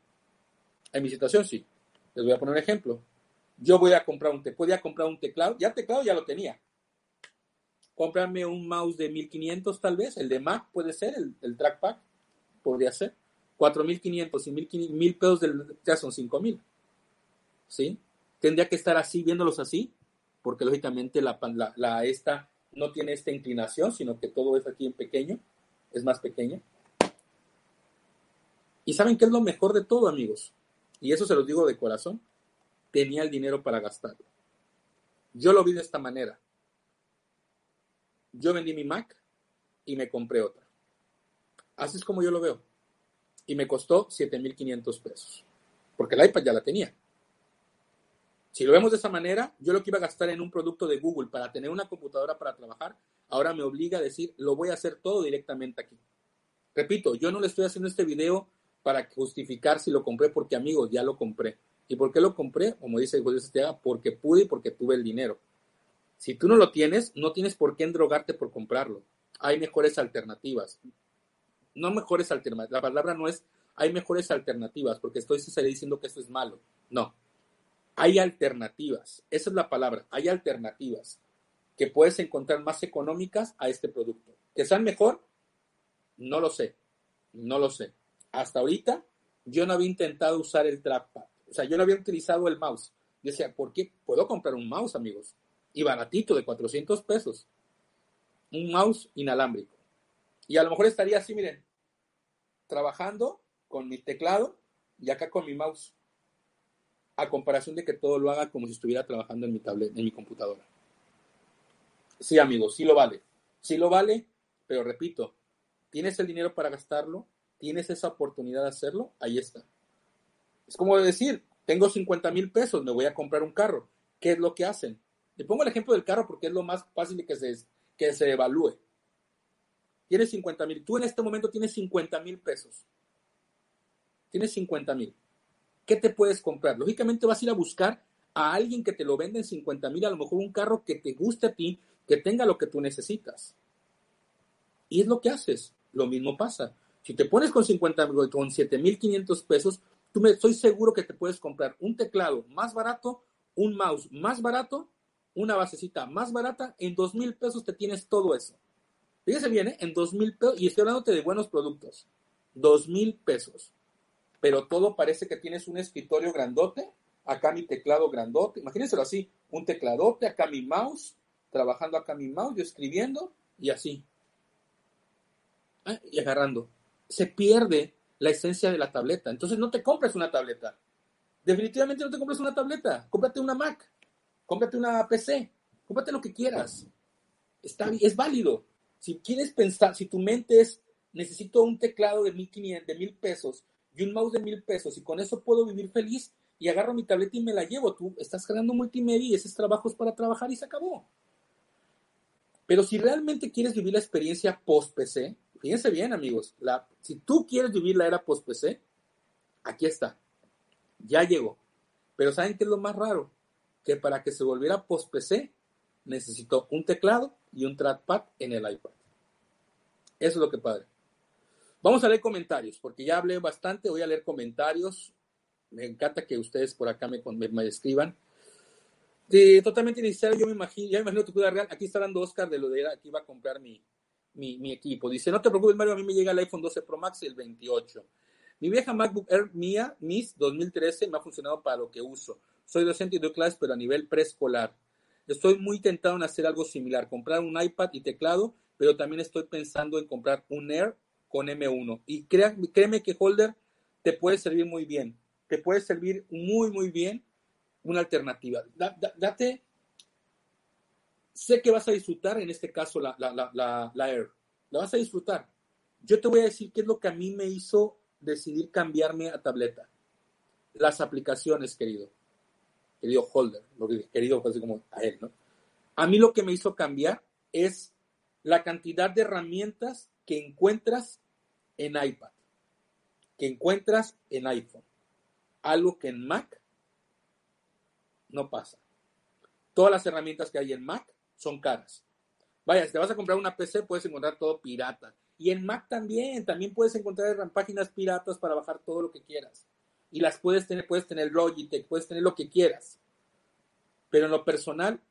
En mi situación sí. Les voy a poner un ejemplo. Yo voy a comprar un, te podía comprar un teclado, ya teclado ya lo tenía. Comprarme un mouse de 1500 tal vez, el de Mac puede ser, el, el trackpad podría ser. 4500 y 1000 pesos ya son 5000. ¿Sí? Tendría que estar así, viéndolos así, porque lógicamente la, la, la, esta no tiene esta inclinación, sino que todo es aquí en pequeño, es más pequeña. Y saben qué es lo mejor de todo, amigos. Y eso se los digo de corazón tenía el dinero para gastarlo. Yo lo vi de esta manera. Yo vendí mi Mac y me compré otra. Así es como yo lo veo. Y me costó 7.500 pesos. Porque el iPad ya la tenía. Si lo vemos de esa manera, yo lo que iba a gastar en un producto de Google para tener una computadora para trabajar, ahora me obliga a decir, lo voy a hacer todo directamente aquí. Repito, yo no le estoy haciendo este video para justificar si lo compré porque amigos, ya lo compré. ¿Y por qué lo compré? Como dice José Santiago, porque pude y porque tuve el dinero. Si tú no lo tienes, no tienes por qué endrogarte por comprarlo. Hay mejores alternativas. No mejores alternativas. La palabra no es hay mejores alternativas, porque estoy diciendo que esto es malo. No. Hay alternativas. Esa es la palabra. Hay alternativas que puedes encontrar más económicas a este producto. ¿Que sean mejor? No lo sé. No lo sé. Hasta ahorita yo no había intentado usar el trackpad o sea, yo no había utilizado el mouse. Yo decía, ¿por qué puedo comprar un mouse, amigos? Y baratito, de 400 pesos. Un mouse inalámbrico. Y a lo mejor estaría así, miren, trabajando con mi teclado y acá con mi mouse. A comparación de que todo lo haga como si estuviera trabajando en mi tablet, en mi computadora. Sí, amigos, sí lo vale. Sí lo vale, pero repito, ¿tienes el dinero para gastarlo? tienes esa oportunidad de hacerlo, ahí está. Es como decir, tengo 50 mil pesos, me voy a comprar un carro. ¿Qué es lo que hacen? Le pongo el ejemplo del carro porque es lo más fácil que se, que se evalúe. Tienes 50 mil. Tú en este momento tienes 50 mil pesos. Tienes 50 mil. ¿Qué te puedes comprar? Lógicamente vas a ir a buscar a alguien que te lo venda en 50 mil, a lo mejor un carro que te guste a ti, que tenga lo que tú necesitas. Y es lo que haces. Lo mismo pasa. Si te pones con 50 con 7,500 pesos, tú me, estoy seguro que te puedes comprar un teclado más barato, un mouse más barato, una basecita más barata. En 2,000 pesos te tienes todo eso. Fíjese bien, ¿eh? en 2,000 pesos, y estoy hablándote de buenos productos. 2,000 pesos. Pero todo parece que tienes un escritorio grandote, acá mi teclado grandote. Imagínenselo así: un tecladote, acá mi mouse, trabajando acá mi mouse, yo escribiendo y así. Ah, y agarrando. Se pierde la esencia de la tableta. Entonces no te compres una tableta. Definitivamente no te compres una tableta. Cómprate una Mac. Cómprate una PC. Cómprate lo que quieras. Está, es válido. Si quieres pensar, si tu mente es, necesito un teclado de mil de mil pesos y un mouse de mil pesos y con eso puedo vivir feliz y agarro mi tableta y me la llevo. Tú estás creando multimedia y ese trabajo es para trabajar y se acabó. Pero si realmente quieres vivir la experiencia post-PC, fíjense bien amigos, la, si tú quieres vivir la era post-PC, aquí está, ya llegó. Pero ¿saben qué es lo más raro? Que para que se volviera post-PC, necesitó un teclado y un trackpad en el iPad. Eso es lo que padre. Vamos a leer comentarios, porque ya hablé bastante, voy a leer comentarios. Me encanta que ustedes por acá me, me escriban. Totalmente inicial, yo me imagino, ya me imagino tu real. Aquí está dando Oscar de lo de aquí va a comprar mi, mi, equipo. Dice, no te preocupes, Mario, a mí me llega el iPhone 12 Pro Max el 28. Mi vieja MacBook Air mía, MIS 2013, me ha funcionado para lo que uso. Soy docente y doy clases, pero a nivel preescolar. Estoy muy tentado en hacer algo similar, comprar un iPad y teclado, pero también estoy pensando en comprar un Air con M1. Y créeme que Holder te puede servir muy bien. Te puede servir muy, muy bien una alternativa. date, sé que vas a disfrutar, en este caso, la, la, Air. La vas a disfrutar. Yo te voy a decir qué es lo que a mí me hizo decidir cambiarme a tableta. Las aplicaciones, querido. Querido Holder, lo que querido casi como a él, ¿no? A mí lo que me hizo cambiar es la cantidad de herramientas que encuentras en iPad, que encuentras en iPhone. Algo que en Mac no pasa. Todas las herramientas que hay en Mac son caras. Vaya, si te vas a comprar una PC, puedes encontrar todo pirata. Y en Mac también, también puedes encontrar páginas piratas para bajar todo lo que quieras. Y las puedes tener, puedes tener Logitech, puedes tener lo que quieras. Pero en lo personal,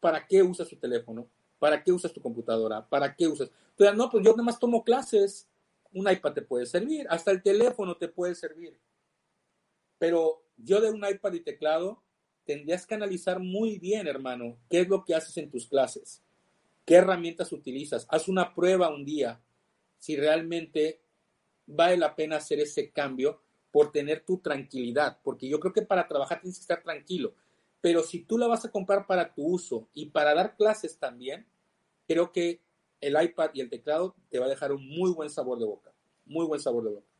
¿para qué usas tu teléfono? ¿Para qué usas tu computadora? ¿Para qué usas? Pero no, pues yo nada más tomo clases. Un iPad te puede servir, hasta el teléfono te puede servir. Pero yo de un iPad y teclado tendrías que analizar muy bien, hermano, qué es lo que haces en tus clases, qué herramientas utilizas. Haz una prueba un día si realmente vale la pena hacer ese cambio por tener tu tranquilidad, porque yo creo que para trabajar tienes que estar tranquilo. Pero si tú la vas a comprar para tu uso y para dar clases también, creo que el iPad y el teclado te va a dejar un muy buen sabor de boca, muy buen sabor de boca.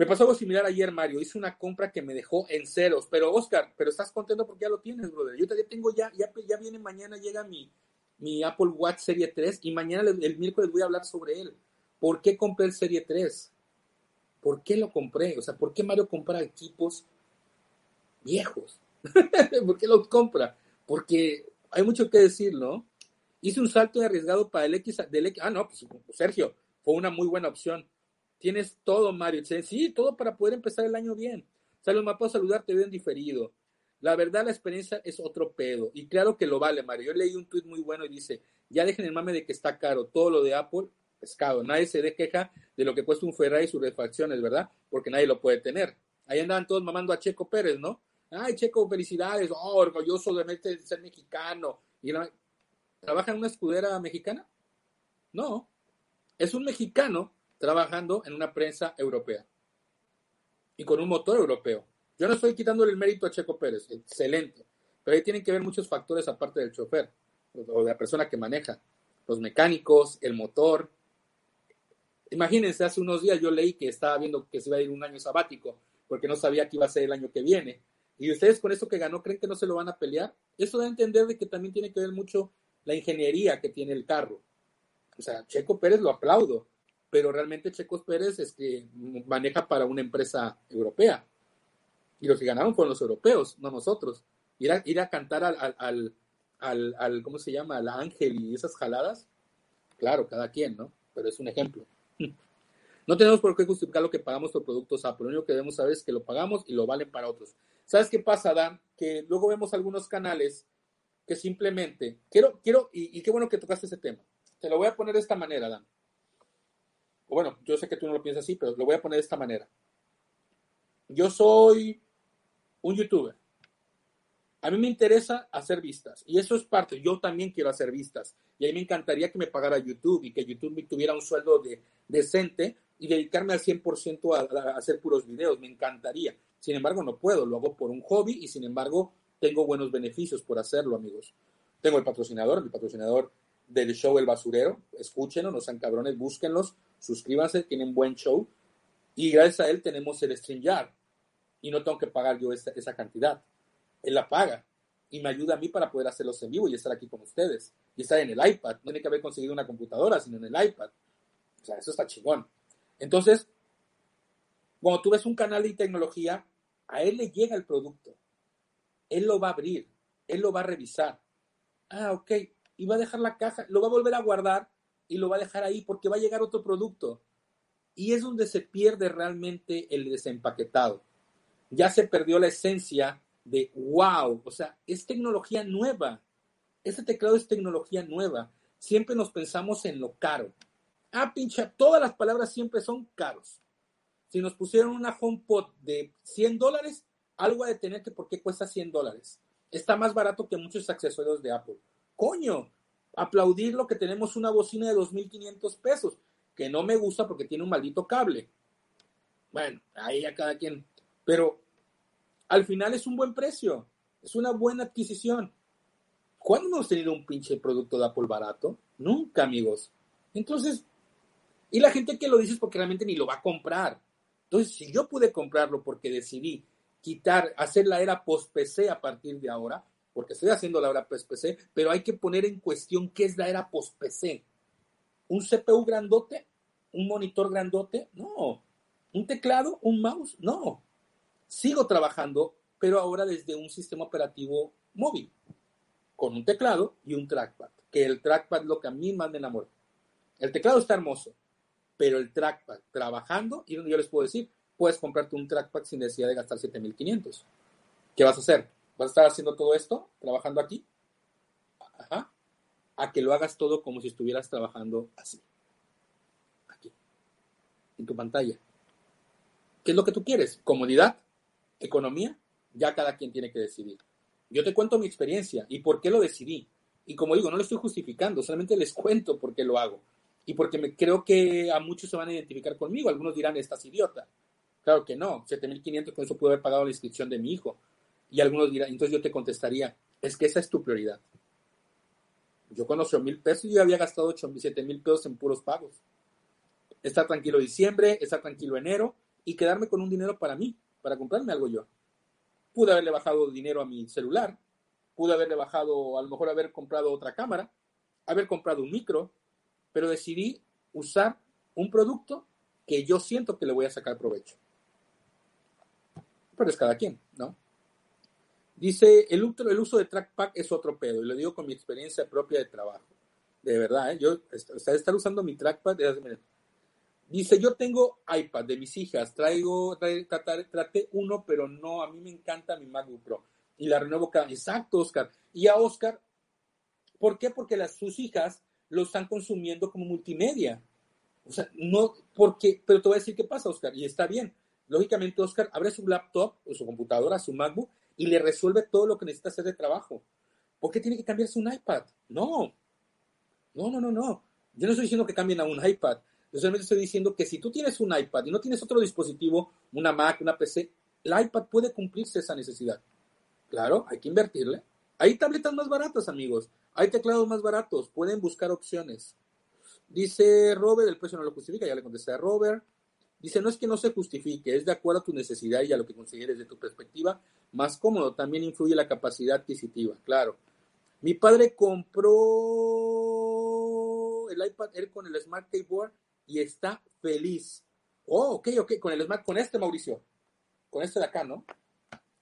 Me pasó algo similar ayer, Mario. Hice una compra que me dejó en ceros. Pero, Oscar, pero estás contento porque ya lo tienes, brother. Yo ya tengo ya, ya, ya viene mañana, llega mi, mi Apple Watch Serie 3 y mañana el, miércoles voy a hablar sobre él. ¿Por qué compré el Serie 3? ¿Por qué lo compré? O sea, ¿por qué Mario compra equipos viejos? ¿Por qué los compra? Porque hay mucho que decir, ¿no? Hice un salto de arriesgado para el X, del X. Ah, no, pues Sergio, fue una muy buena opción Tienes todo, Mario. Sí, todo para poder empezar el año bien. Saludos, me puedo saludarte bien diferido. La verdad, la experiencia es otro pedo. Y claro que lo vale, Mario. Yo leí un tuit muy bueno y dice, ya dejen el mame de que está caro. Todo lo de Apple, pescado. Nadie se de queja de lo que cuesta un Ferrari y sus refacciones, ¿verdad? Porque nadie lo puede tener. Ahí andaban todos mamando a Checo Pérez, ¿no? Ay, Checo, felicidades. Oh, orgulloso de ser mexicano. Y ¿Trabaja en una escudera mexicana? No. Es un mexicano trabajando en una prensa europea y con un motor europeo. Yo no estoy quitándole el mérito a Checo Pérez, excelente, pero ahí tienen que ver muchos factores aparte del chofer o de la persona que maneja, los mecánicos, el motor, Imagínense, hace unos días yo leí que estaba viendo que se iba a ir un año sabático, porque no sabía que iba a ser el año que viene. Y ustedes con esto que ganó, ¿creen que no se lo van a pelear? Eso da a entender de que también tiene que ver mucho la ingeniería que tiene el carro. O sea, Checo Pérez lo aplaudo, pero realmente Checo Pérez es que maneja para una empresa europea. Y los que ganaron fueron los europeos, no nosotros. Ir a, ir a cantar al, al, al, ¿cómo se llama? Al ángel y esas jaladas. Claro, cada quien, ¿no? Pero es un ejemplo. No tenemos por qué justificar lo que pagamos por productos Apple. Lo único que debemos saber es que lo pagamos y lo valen para otros. ¿Sabes qué pasa, Dan? Que luego vemos algunos canales que simplemente, quiero, quiero, y, y qué bueno que tocaste ese tema. Te lo voy a poner de esta manera, Dan. O bueno, yo sé que tú no lo piensas así, pero lo voy a poner de esta manera. Yo soy un youtuber. A mí me interesa hacer vistas y eso es parte. Yo también quiero hacer vistas y a mí me encantaría que me pagara YouTube y que YouTube me tuviera un sueldo de, decente y dedicarme al 100% a, a, hacer puros videos. Me encantaría. Sin embargo, no puedo. Lo hago por un hobby y sin embargo tengo buenos beneficios por hacerlo, amigos. Tengo el patrocinador, mi patrocinador del show El Basurero. Escúchenlo, no sean cabrones, búsquenlos, suscríbanse, tienen buen show. Y gracias a él tenemos el StreamYard. Y no tengo que pagar yo esa cantidad. Él la paga. Y me ayuda a mí para poder hacerlos en vivo y estar aquí con ustedes. Y estar en el iPad. No tiene que haber conseguido una computadora, sino en el iPad. O sea, eso está chingón. Entonces, cuando tú ves un canal de tecnología, a él le llega el producto. Él lo va a abrir. Él lo va a revisar. Ah, ok y va a dejar la caja, lo va a volver a guardar y lo va a dejar ahí porque va a llegar otro producto. Y es donde se pierde realmente el desempaquetado. Ya se perdió la esencia de wow, o sea, es tecnología nueva. Este teclado es tecnología nueva. Siempre nos pensamos en lo caro. Ah, pincha, todas las palabras siempre son caros. Si nos pusieron una HomePod de 100 dólares, algo ha de tener que por qué cuesta 100 dólares. Está más barato que muchos accesorios de Apple coño, aplaudir lo que tenemos una bocina de 2.500 pesos, que no me gusta porque tiene un maldito cable. Bueno, ahí a cada quien. Pero al final es un buen precio, es una buena adquisición. ¿Cuándo hemos tenido un pinche producto de Apple barato? Nunca, amigos. Entonces, y la gente que lo dice es porque realmente ni lo va a comprar. Entonces, si yo pude comprarlo porque decidí quitar, hacer la era post-PC a partir de ahora, porque estoy haciendo la era post-PC, pero hay que poner en cuestión qué es la era post-PC. ¿Un CPU grandote? ¿Un monitor grandote? No. ¿Un teclado? ¿Un mouse? No. Sigo trabajando, pero ahora desde un sistema operativo móvil, con un teclado y un trackpad, que el trackpad es lo que a mí más me enamora. El teclado está hermoso, pero el trackpad, trabajando, y yo les puedo decir, puedes comprarte un trackpad sin necesidad de gastar 7500. ¿Qué vas a hacer? vas a estar haciendo todo esto, trabajando aquí, ajá, a que lo hagas todo como si estuvieras trabajando así, aquí, en tu pantalla. ¿Qué es lo que tú quieres? ¿Comodidad? ¿Economía? Ya cada quien tiene que decidir. Yo te cuento mi experiencia y por qué lo decidí. Y como digo, no lo estoy justificando, solamente les cuento por qué lo hago. Y porque me, creo que a muchos se van a identificar conmigo. Algunos dirán, estás idiota. Claro que no. 7.500 con eso pude haber pagado la inscripción de mi hijo. Y algunos dirán, entonces yo te contestaría, es que esa es tu prioridad. Yo con 8 mil pesos yo había gastado 8 7 mil pesos en puros pagos. Estar tranquilo diciembre, estar tranquilo enero y quedarme con un dinero para mí, para comprarme algo yo. Pude haberle bajado dinero a mi celular, pude haberle bajado, a lo mejor haber comprado otra cámara, haber comprado un micro, pero decidí usar un producto que yo siento que le voy a sacar provecho. Pero es cada quien, ¿no? Dice, el, el uso de trackpad es otro pedo, y lo digo con mi experiencia propia de trabajo. De verdad, ¿eh? yo estar usando mi trackpad. Dice, yo tengo iPad de mis hijas, traigo, traté uno, pero no, a mí me encanta mi MacBook Pro. Y la renuevo cada... Exacto, Oscar. Y a Oscar, ¿por qué? Porque las, sus hijas lo están consumiendo como multimedia. O sea, no, porque, pero te voy a decir qué pasa, Oscar, y está bien. Lógicamente, Oscar abre su laptop o su computadora, su MacBook, y le resuelve todo lo que necesita hacer de trabajo. ¿Por qué tiene que cambiarse un iPad? No. No, no, no, no. Yo no estoy diciendo que cambien a un iPad. Yo solamente estoy diciendo que si tú tienes un iPad y no tienes otro dispositivo, una Mac, una PC, el iPad puede cumplirse esa necesidad. Claro, hay que invertirle. Hay tabletas más baratas, amigos. Hay teclados más baratos. Pueden buscar opciones. Dice Robert, el precio no lo justifica, ya le contesté a Robert. Dice, no es que no se justifique, es de acuerdo a tu necesidad y a lo que consideres de tu perspectiva más cómodo. También influye la capacidad adquisitiva, claro. Mi padre compró el iPad Air con el Smart Keyboard y está feliz. Oh, ok, ok, con el Smart, con este Mauricio, con este de acá, ¿no?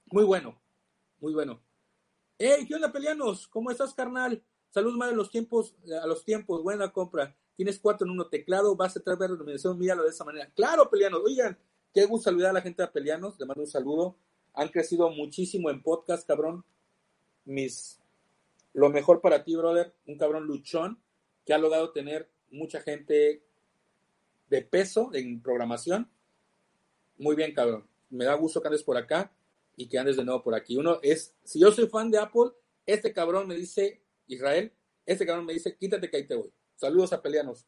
Muy bueno, muy bueno. Hey, ¿qué onda, peleanos? ¿Cómo estás, carnal? Salud, madre, los tiempos, a los tiempos, buena compra. Tienes cuatro en uno teclado, vas a traer denominación, míralo de esa manera. Claro, peleanos, oigan, qué gusto saludar a la gente de Peleanos, le mando un saludo. Han crecido muchísimo en podcast, cabrón. Mis, lo mejor para ti, brother, un cabrón luchón que ha logrado tener mucha gente de peso en programación. Muy bien, cabrón. Me da gusto que andes por acá y que andes de nuevo por aquí. Uno es, si yo soy fan de Apple, este cabrón me dice, Israel, este cabrón me dice, quítate que ahí te voy. Saludos a Peleanos.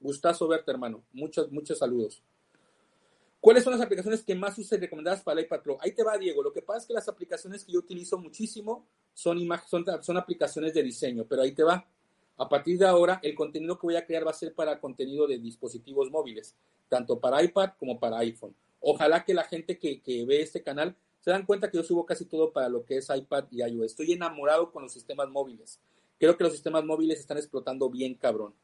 Gustazo verte, hermano. Muchos, muchos saludos. ¿Cuáles son las aplicaciones que más usas recomendadas para el iPad? Ahí te va, Diego. Lo que pasa es que las aplicaciones que yo utilizo muchísimo son, son, son aplicaciones de diseño, pero ahí te va. A partir de ahora, el contenido que voy a crear va a ser para contenido de dispositivos móviles, tanto para iPad como para iPhone. Ojalá que la gente que, que ve este canal se dan cuenta que yo subo casi todo para lo que es iPad y iOS. Estoy enamorado con los sistemas móviles. Creo que los sistemas móviles están explotando bien cabrón.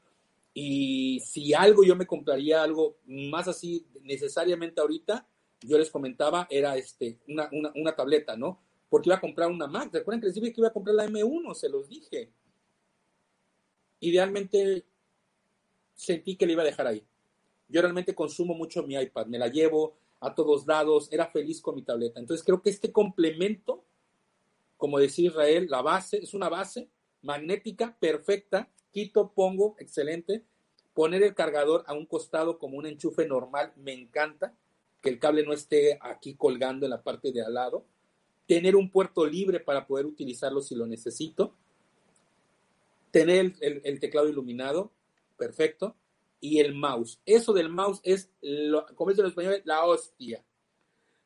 Y si algo yo me compraría algo más así necesariamente ahorita, yo les comentaba, era este, una, una, una tableta, ¿no? Porque iba a comprar una Mac. Recuerden que les dije que iba a comprar la M1, se los dije idealmente sentí que le iba a dejar ahí. Yo realmente consumo mucho mi iPad, me la llevo a todos lados, era feliz con mi tableta. Entonces creo que este complemento, como decía Israel, la base, es una base magnética perfecta, quito, pongo, excelente. Poner el cargador a un costado como un enchufe normal, me encanta, que el cable no esté aquí colgando en la parte de al lado. Tener un puerto libre para poder utilizarlo si lo necesito tener el, teclado iluminado, perfecto, y el mouse. Eso del mouse es, como es en español, la hostia.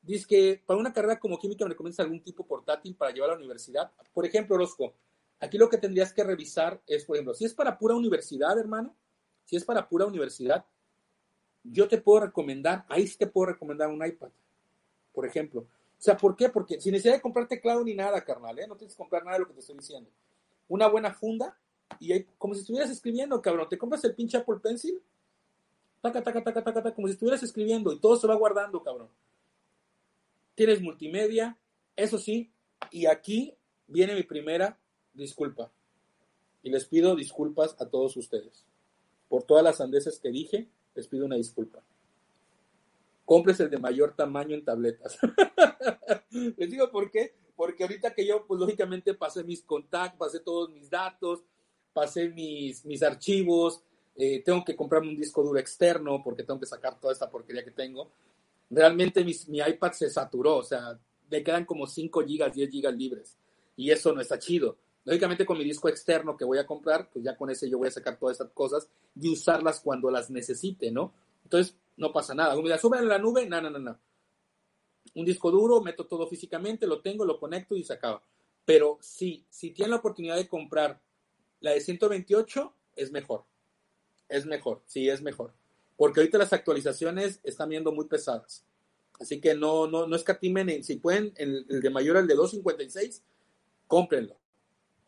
Dice que para una carrera como química me recomiendas algún tipo portátil para llevar a la universidad. Por ejemplo, Orozco, aquí lo que tendrías que revisar es, por ejemplo, si es para pura universidad, hermano, si es para pura universidad, yo te puedo recomendar, ahí sí te puedo recomendar un iPad, por ejemplo. O sea, ¿por qué? Porque sin necesidad de comprar teclado ni nada, carnal, ¿eh? No tienes que comprar nada de lo que te estoy diciendo. Una buena funda, y hay, como si estuvieras escribiendo, cabrón. Te compras el pinche Apple Pencil, taca, taca, taca, taca, taca, como si estuvieras escribiendo y todo se va guardando, cabrón. Tienes multimedia, eso sí, y aquí viene mi primera disculpa. Y les pido disculpas a todos ustedes. Por todas las sandeces que dije, les pido una disculpa. Compres el de mayor tamaño en tabletas. les digo por qué. Porque ahorita que yo, pues lógicamente pasé mis contactos, pasé todos mis datos, pasé mis, mis archivos, eh, tengo que comprarme un disco duro externo porque tengo que sacar toda esta porquería que tengo. Realmente mi iPad se saturó, o sea, le quedan como 5 gigas, 10 gigas libres. Y eso no está chido. Lógicamente con mi disco externo que voy a comprar, pues ya con ese yo voy a sacar todas estas cosas y usarlas cuando las necesite, ¿no? Entonces, no pasa nada. Me suben a la nube, no, no, no, no. Un disco duro, meto todo físicamente, lo tengo, lo conecto y se acaba. Pero sí, si tienen la oportunidad de comprar la de 128 es mejor. Es mejor, sí, es mejor. Porque ahorita las actualizaciones están viendo muy pesadas. Así que no, no, no escatimen. Si pueden, el, de mayor, el de 256, cómprenlo.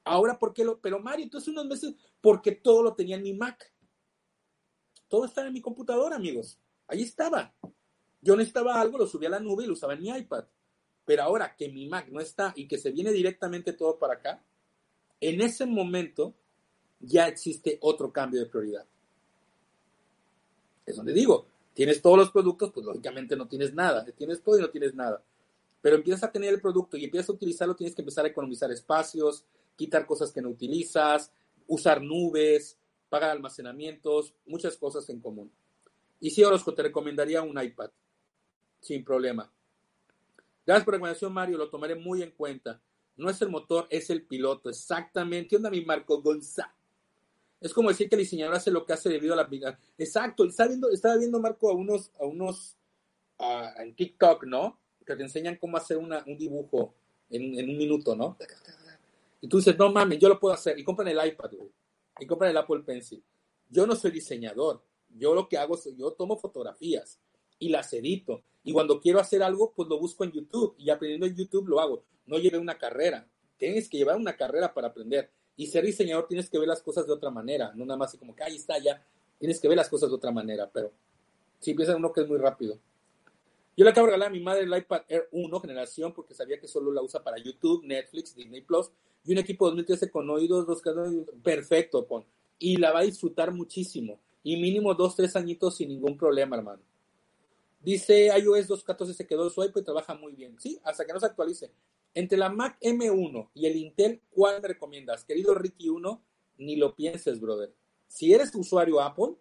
Ahora, ¿por qué lo? Pero Mario, entonces unos meses, porque todo lo tenía en mi Mac. Todo estaba en mi computadora, amigos. Ahí estaba. Yo necesitaba algo, lo subí a la nube y lo usaba en mi iPad. Pero ahora que mi Mac no está y que se viene directamente todo para acá, en ese momento ya existe otro cambio de prioridad. Es donde digo, tienes todos los productos, pues lógicamente no tienes nada, tienes todo y no tienes nada. Pero empiezas a tener el producto y empiezas a utilizarlo, tienes que empezar a economizar espacios, quitar cosas que no utilizas, usar nubes, pagar almacenamientos, muchas cosas en común. Y sí, Orozco, te recomendaría un iPad, sin problema. Gracias por la recomendación, Mario, lo tomaré muy en cuenta. No es el motor, es el piloto, exactamente. ¿Qué onda mi Marco González? Es como decir que el diseñador hace lo que hace debido a la aplicación. Exacto, estaba viendo, estaba viendo Marco a unos, a unos en TikTok, ¿no? Que te enseñan cómo hacer un dibujo en, un minuto, ¿no? Y tú dices, no mames, yo lo puedo hacer. Y compran el iPad, güey. Y compran el Apple Pencil. Yo no soy diseñador. Yo lo que hago es, yo tomo fotografías y las edito. Y cuando quiero hacer algo, pues lo busco en YouTube y aprendiendo en YouTube lo hago. No llevé una carrera. Tienes que llevar una carrera para aprender. Y ser diseñador tienes que ver las cosas de otra manera, no nada más así como que ahí está ya. Tienes que ver las cosas de otra manera, pero si piensa uno que es muy rápido. Yo le acabo de regalar a mi madre el iPad Air 1 generación porque sabía que solo la usa para YouTube, Netflix, Disney Plus y un equipo 2013 con oídos, dos perfecto, pon. Y la va a disfrutar muchísimo. Y mínimo dos, tres añitos sin ningún problema, hermano. Dice iOS 2.14 se quedó su iPad y trabaja muy bien. Sí, hasta que no se actualice. Entre la Mac M1 y el Intel, ¿cuál recomiendas? Querido Ricky 1, ni lo pienses, brother. Si eres usuario Apple,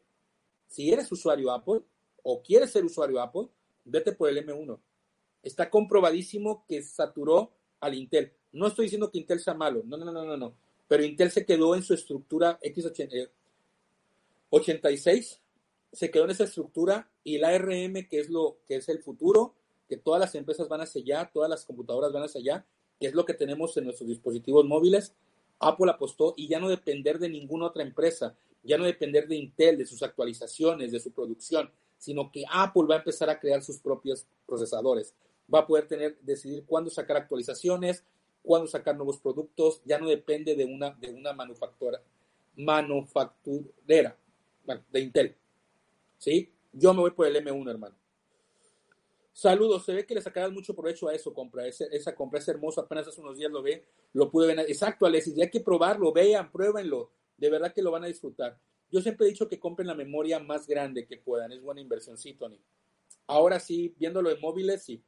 si eres usuario Apple o quieres ser usuario Apple, vete por el M1. Está comprobadísimo que saturó al Intel. No estoy diciendo que Intel sea malo, no, no, no, no, no. Pero Intel se quedó en su estructura X86, eh, se quedó en esa estructura y el ARM, que es lo que es el futuro, que todas las empresas van hacia allá, todas las computadoras van hacia allá, que es lo que tenemos en nuestros dispositivos móviles. Apple apostó y ya no depender de ninguna otra empresa, ya no depender de Intel, de sus actualizaciones, de su producción, sino que Apple va a empezar a crear sus propios procesadores. Va a poder tener, decidir cuándo sacar actualizaciones, cuándo sacar nuevos productos, ya no depende de una, de una manufactura, manufacturera, bueno, de Intel. ¿Sí? Yo me voy por el M1, hermano. Saludos, se ve que le sacarás mucho provecho a eso, compra. esa compra es hermoso, apenas hace unos días lo ve, lo pude ver. Exacto, Alexis, ya hay que probarlo, vean, pruébenlo. De verdad que lo van a disfrutar. Yo siempre he dicho que compren la memoria más grande que puedan, es buena inversión, sí, Tony. Ahora sí, viéndolo en móviles, sí.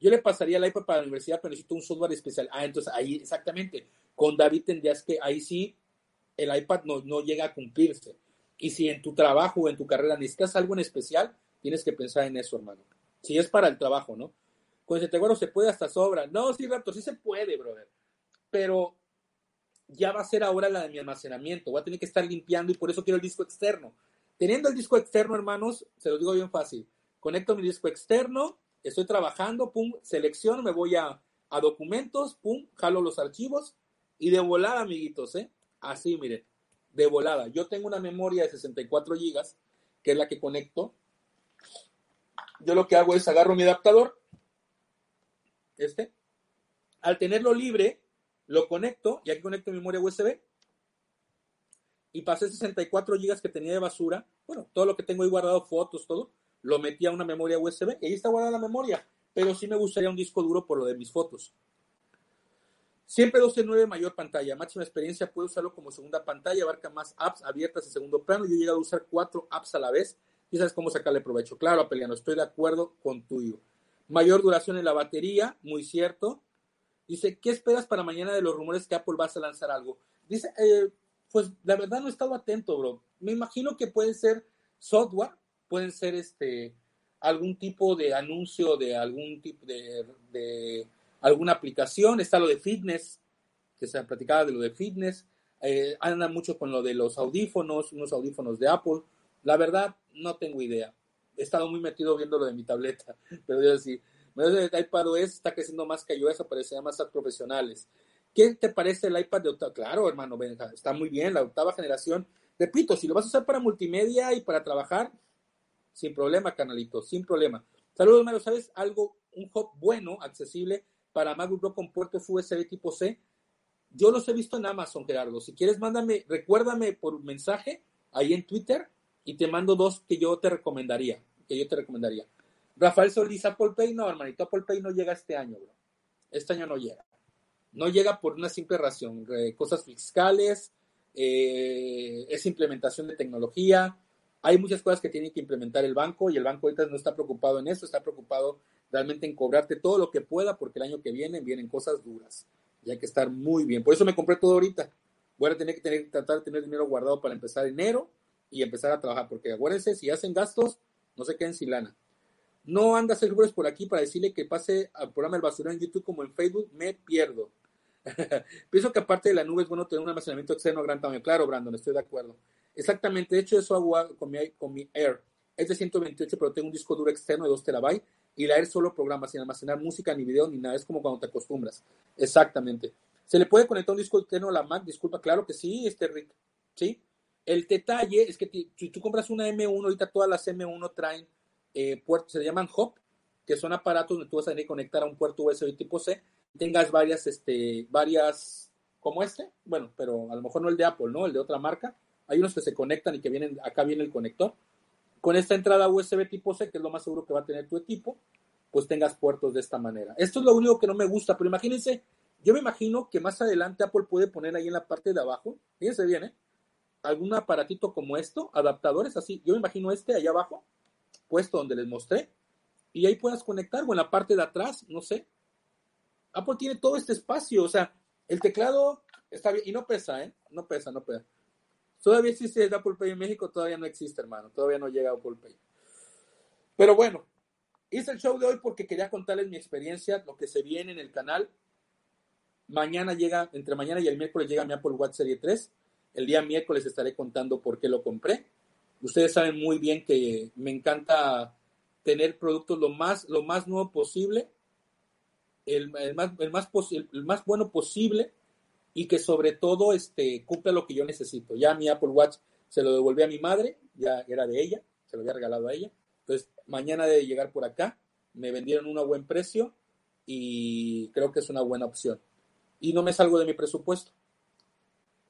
Yo le pasaría el iPad para la universidad, pero necesito un software especial. Ah, entonces ahí exactamente. Con David tendrías que, ahí sí, el iPad no, no llega a cumplirse. Y si en tu trabajo o en tu carrera necesitas algo en especial, tienes que pensar en eso, hermano. Si es para el trabajo, ¿no? Con ese bueno, se puede hasta sobra. No, sí, Raptor, sí se puede, brother. Pero ya va a ser ahora la de mi almacenamiento. Voy a tener que estar limpiando y por eso quiero el disco externo. Teniendo el disco externo, hermanos, se lo digo bien fácil. Conecto mi disco externo, estoy trabajando, pum, selecciono, me voy a, a documentos, pum, jalo los archivos y de volada, amiguitos, ¿eh? Así, miren, de volada. Yo tengo una memoria de 64 gigas, que es la que conecto. Yo lo que hago es agarro mi adaptador, este, al tenerlo libre, lo conecto y aquí conecto mi memoria USB. Y pasé 64 gigas que tenía de basura, bueno, todo lo que tengo ahí guardado, fotos, todo, lo metí a una memoria USB y ahí está guardada la memoria. Pero sí me gustaría un disco duro por lo de mis fotos. Siempre 12.9 mayor pantalla, máxima experiencia, puedo usarlo como segunda pantalla, abarca más apps abiertas en segundo plano. Yo he llegado a usar cuatro apps a la vez y sabes cómo sacarle provecho. Claro, Apeliano, estoy de acuerdo con tuyo. Mayor duración en la batería, muy cierto. Dice, ¿qué esperas para mañana de los rumores que Apple va a lanzar algo? Dice, eh, pues la verdad no he estado atento, bro. Me imagino que pueden ser software, pueden ser este algún tipo de anuncio de algún tipo de, alguna aplicación. Está lo de fitness, que se ha platicado de lo de fitness. Eh, andan mucho con lo de los audífonos, unos audífonos de Apple. La verdad, no tengo idea. He estado muy metido viendo lo de mi tableta, pero yo sí el iPad OS está creciendo más que iOS, aparecería más a profesionales. ¿Qué te parece el iPad de octava? Claro, hermano, Benja, está muy bien, la octava generación. Repito, si lo vas a usar para multimedia y para trabajar, sin problema, canalito, sin problema. Saludos, hermano, ¿sabes algo? Un hub bueno, accesible para MacBook Pro con puertos USB tipo C. Yo los he visto en Amazon, Gerardo. Si quieres, mándame, recuérdame por mensaje ahí en Twitter y te mando dos que yo te recomendaría, que yo te recomendaría. Rafael Solís, Apple Pay, no, hermanito, Apple Pay no llega este año, bro. Este año no llega. No llega por una simple razón, cosas fiscales, eh, es implementación de tecnología, hay muchas cosas que tiene que implementar el banco y el banco ahorita no está preocupado en eso, está preocupado realmente en cobrarte todo lo que pueda porque el año que viene vienen cosas duras y hay que estar muy bien. Por eso me compré todo ahorita. Voy a tener que tener, tratar de tener dinero guardado para empezar enero y empezar a trabajar porque acuérdense, si hacen gastos, no se queden sin lana. No anda seguros por aquí para decirle que pase al programa El Basurero en YouTube como en Facebook, me pierdo. Pienso que aparte de la nube es bueno tener un almacenamiento externo a gran tamaño. Claro, Brandon, estoy de acuerdo. Exactamente, de hecho eso hago con mi, con mi Air. Es de 128, pero tengo un disco duro externo de 2 terabytes y la Air solo programa sin almacenar música, ni video, ni nada. Es como cuando te acostumbras. Exactamente. ¿Se le puede conectar un disco externo a la Mac? Disculpa, claro que sí, este Rick. ¿Sí? El detalle es que si tú compras una M1, ahorita todas las M1 traen eh, puertos, se llaman hub, que son aparatos donde tú vas a tener que conectar a un puerto USB tipo C, tengas varias, este, varias, como este, bueno, pero a lo mejor no el de Apple, ¿no? El de otra marca. Hay unos que se conectan y que vienen, acá viene el conector. Con esta entrada USB tipo C, que es lo más seguro que va a tener tu equipo, pues tengas puertos de esta manera. Esto es lo único que no me gusta, pero imagínense, yo me imagino que más adelante Apple puede poner ahí en la parte de abajo, fíjense bien, ¿eh? Algún aparatito como esto, adaptadores así, yo me imagino este allá abajo, puesto donde les mostré, y ahí puedas conectar, o en la parte de atrás, no sé. Apple tiene todo este espacio, o sea, el teclado está bien, y no pesa, ¿eh? No pesa, no pesa. Todavía existe el Apple Pay en México, todavía no existe, hermano, todavía no llega Apple Pay. Pero bueno, hice el show de hoy porque quería contarles mi experiencia, lo que se viene en el canal. Mañana llega, entre mañana y el miércoles llega mi Apple Watch Serie 3 el día miércoles estaré contando por qué lo compré. Ustedes saben muy bien que me encanta tener productos lo más, lo más nuevo posible, el, más, el, más, el más bueno posible y que sobre todo este, cumpla lo que yo necesito. Ya mi Apple Watch se lo devolví a mi madre, ya era de ella, se lo había regalado a ella. Entonces, mañana debe llegar por acá. Me vendieron uno a buen precio y creo que es una buena opción. Y no me salgo de mi presupuesto.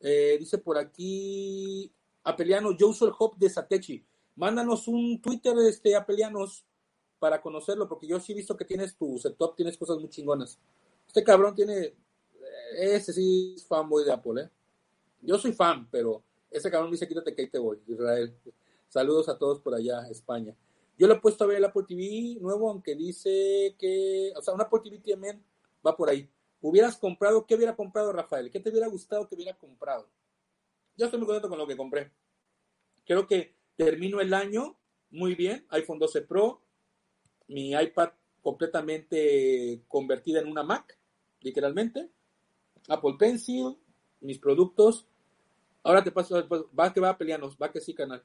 Eh, dice por aquí Apeliano, yo uso el hop de Satechi. Mándanos un Twitter, este, Apelianos, para conocerlo, porque yo sí he visto que tienes tu setup, tienes cosas muy chingonas. Este cabrón tiene, eh, ese sí es fanboy de Apple, ¿eh? Yo soy fan, pero ese cabrón dice, quítate que ahí te voy, Israel. Saludos a todos por allá, España. Yo le he puesto a ver el Apple TV nuevo, aunque dice que, o sea, un Apple TV también va por ahí hubieras comprado, ¿qué hubiera comprado Rafael? ¿Qué te hubiera gustado que hubiera comprado? Yo estoy muy contento con lo que compré. Creo que termino el año muy bien. iPhone 12 Pro, mi iPad completamente convertida en una Mac, literalmente. Apple Pencil, mis productos. Ahora te paso, va que va a pelearnos, va que sí, canal.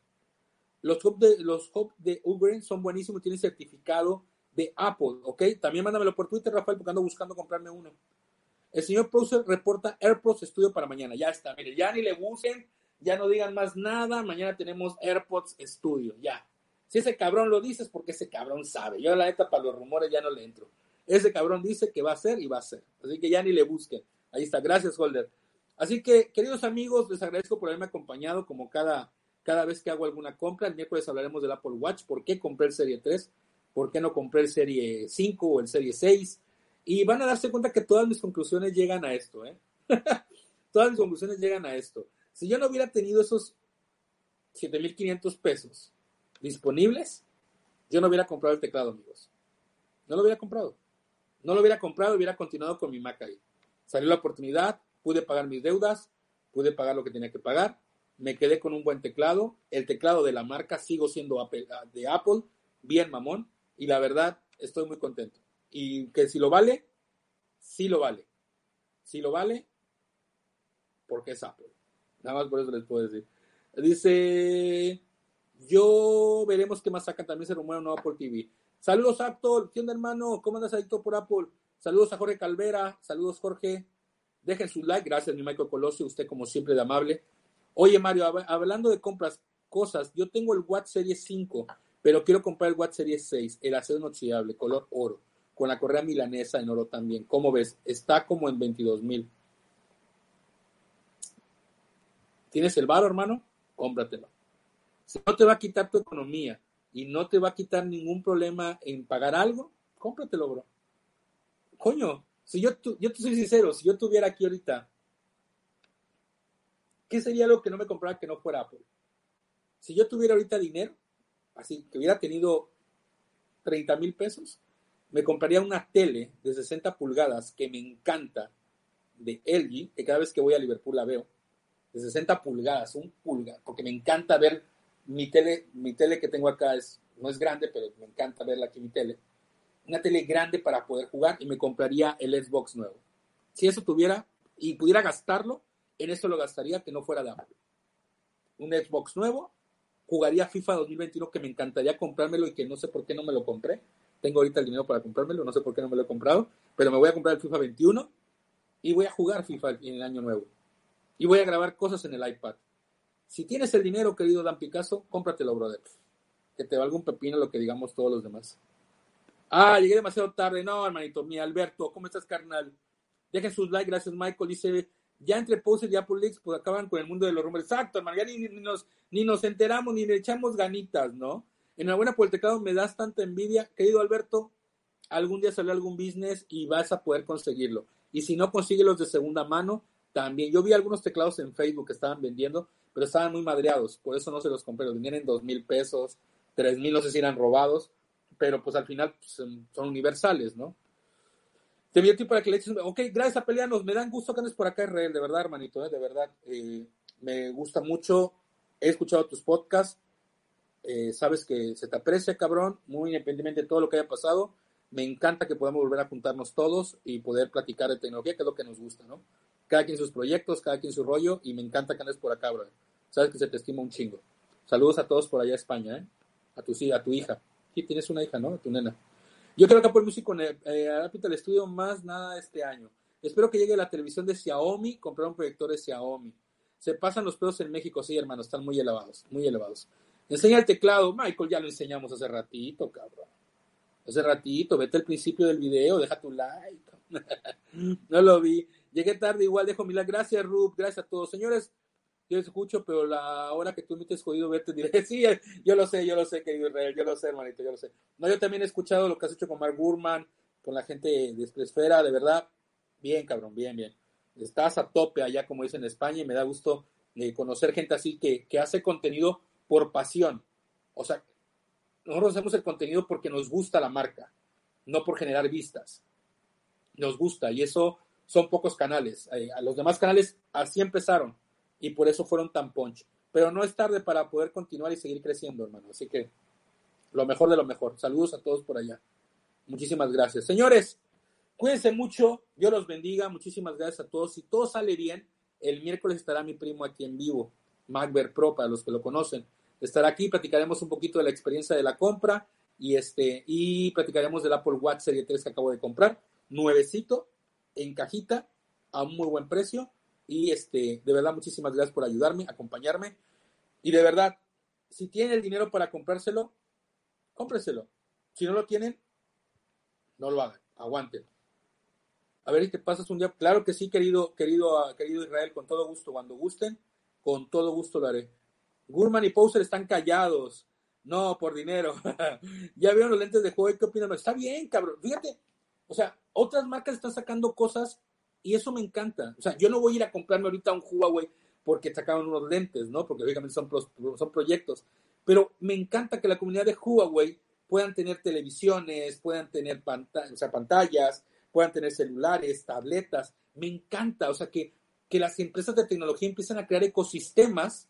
Los hubs de, los hub de Uber son buenísimos, tienen certificado de Apple, ¿ok? También mándamelo por Twitter, Rafael, porque ando buscando comprarme uno. El señor Producer reporta AirPods Studio para mañana. Ya está, mire, ya ni le busquen, ya no digan más nada. Mañana tenemos AirPods Studio, ya. Si ese cabrón lo dice es porque ese cabrón sabe. Yo la neta para los rumores ya no le entro. Ese cabrón dice que va a ser y va a ser. Así que ya ni le busquen. Ahí está. Gracias, Holder. Así que, queridos amigos, les agradezco por haberme acompañado como cada, cada vez que hago alguna compra. El miércoles hablaremos del Apple Watch. ¿Por qué compré el Serie 3? ¿Por qué no compré el Serie 5 o el Serie 6? Y van a darse cuenta que todas mis conclusiones llegan a esto, ¿eh? todas mis conclusiones llegan a esto. Si yo no hubiera tenido esos 7.500 pesos disponibles, yo no hubiera comprado el teclado, amigos. No lo hubiera comprado. No lo hubiera comprado, hubiera continuado con mi Mac ahí. Salió la oportunidad, pude pagar mis deudas, pude pagar lo que tenía que pagar, me quedé con un buen teclado, el teclado de la marca sigo siendo de Apple, bien mamón, y la verdad estoy muy contento y que si lo vale, sí lo vale. Si lo vale, porque es Apple. Nada más por eso les puedo decir. Dice, yo veremos qué más sacan. También se rumora un nuevo Apple TV. Saludos, Apple. ¿Qué onda, hermano? ¿Cómo andas adicto por Apple? Saludos a Jorge Calvera. Saludos, Jorge. Dejen su like. Gracias, mi Michael Colosio. Usted, como siempre, de amable. Oye, Mario, hablando de compras, cosas. Yo tengo el Watt Series 5, pero quiero comprar el Watt Series 6, el acero inoxidable, color oro con la correa milanesa en oro también. ¿Cómo ves? Está como en 22 mil. ¿Tienes el bar, hermano? Cómpratelo. Si no te va a quitar tu economía y no te va a quitar ningún problema en pagar algo, cómpratelo, bro. Coño, si yo, yo te soy sincero, si yo tuviera aquí ahorita, ¿qué sería lo que no me comprara que no fuera Apple? Si yo tuviera ahorita dinero, así que hubiera tenido 30 mil pesos, me compraría una tele de 60 pulgadas que me encanta de LG, que cada vez que voy a Liverpool la veo, de 60 pulgadas, un pulga, porque me encanta ver mi tele, mi tele que tengo acá es, no es grande, pero me encanta verla aquí mi tele. Una tele grande para poder jugar y me compraría el Xbox nuevo. Si eso tuviera y pudiera gastarlo, en eso lo gastaría que no fuera de. Un Xbox nuevo, jugaría FIFA 2021 que me encantaría comprármelo y que no sé por qué no me lo compré tengo ahorita el dinero para comprármelo, no sé por qué no me lo he comprado, pero me voy a comprar el FIFA 21 y voy a jugar FIFA en el año nuevo. Y voy a grabar cosas en el iPad. Si tienes el dinero, querido Dan Picasso, cómpratelo, brother. Que te valga un pepino lo que digamos todos los demás. Ah, llegué demasiado tarde. No, hermanito, mi Alberto, ¿cómo estás, carnal? Dejen sus likes, gracias, Michael. Dice, ya entre Pose y Apple Leaks, pues acaban con el mundo de los rumores. Exacto, hermano, ya ni, nos, ni nos enteramos, ni le echamos ganitas, ¿no? Enhorabuena por el teclado, me das tanta envidia. Querido Alberto, algún día sale algún business y vas a poder conseguirlo. Y si no consigue los de segunda mano, también. Yo vi algunos teclados en Facebook que estaban vendiendo, pero estaban muy madreados, por eso no se los compré. Los vendían en dos mil pesos, tres mil, no sé si eran robados, pero pues al final pues, son universales, ¿no? Te vi a ti para que le eches. Ok, gracias a Peleanos. Me dan gusto que andes por acá, Israel, de verdad, hermanito, ¿eh? de verdad. Eh, me gusta mucho. He escuchado tus podcasts. Eh, sabes que se te aprecia, cabrón, muy independientemente de todo lo que haya pasado. Me encanta que podamos volver a juntarnos todos y poder platicar de tecnología, que es lo que nos gusta, ¿no? Cada quien sus proyectos, cada quien su rollo, y me encanta que andes por acá, bro. Sabes que se te estima un chingo. Saludos a todos por allá España, ¿eh? A tu, a tu hija. Sí, tienes una hija, ¿no? A tu nena. Yo creo que Apple Music con el, eh, el estudio más nada este año. Espero que llegue la televisión de Xiaomi, comprar un proyector de Xiaomi. Se pasan los pedos en México, sí, hermano, están muy elevados, muy elevados. Enseña el teclado, Michael, ya lo enseñamos hace ratito, cabrón. Hace ratito, vete al principio del video, deja tu like. no lo vi. Llegué tarde, igual dejo mi like. Gracias, Rub, gracias a todos. Señores, yo escucho, pero la hora que tú me has jodido verte, diré, sí, yo lo sé, yo lo sé, querido Israel, yo lo sé, hermanito, yo lo sé. No, yo también he escuchado lo que has hecho con Mark Gurman, con la gente de Esfera, de verdad, bien, cabrón, bien, bien. Estás a tope allá, como dicen en España, y me da gusto eh, conocer gente así que, que hace contenido por pasión. O sea, nosotros hacemos el contenido porque nos gusta la marca, no por generar vistas. Nos gusta, y eso son pocos canales. Eh, los demás canales así empezaron y por eso fueron tan punch. Pero no es tarde para poder continuar y seguir creciendo, hermano. Así que lo mejor de lo mejor. Saludos a todos por allá. Muchísimas gracias. Señores, cuídense mucho. Dios los bendiga. Muchísimas gracias a todos. Si todo sale bien, el miércoles estará mi primo aquí en vivo, Macber Pro, para los que lo conocen. Estará aquí, platicaremos un poquito de la experiencia de la compra y este y platicaremos del Apple Watch Serie 3 que acabo de comprar, nuevecito en cajita a un muy buen precio y este, de verdad, muchísimas gracias por ayudarme, acompañarme. Y de verdad, si tienen el dinero para comprárselo, cómpreselo. Si no lo tienen, no lo hagan, aguanten. A ver, ¿y te pasas un día? Claro que sí, querido, querido, querido Israel, con todo gusto. Cuando gusten, con todo gusto lo haré. Gurman y Poser están callados. No, por dinero. ya vieron los lentes de juego. ¿Qué opinan? Está bien, cabrón. Fíjate. O sea, otras marcas están sacando cosas y eso me encanta. O sea, yo no voy a ir a comprarme ahorita un Huawei porque sacaron unos lentes, ¿no? Porque obviamente son, son proyectos. Pero me encanta que la comunidad de Huawei puedan tener televisiones, puedan tener pantallas, puedan tener celulares, tabletas. Me encanta, o sea, que, que las empresas de tecnología empiezan a crear ecosistemas,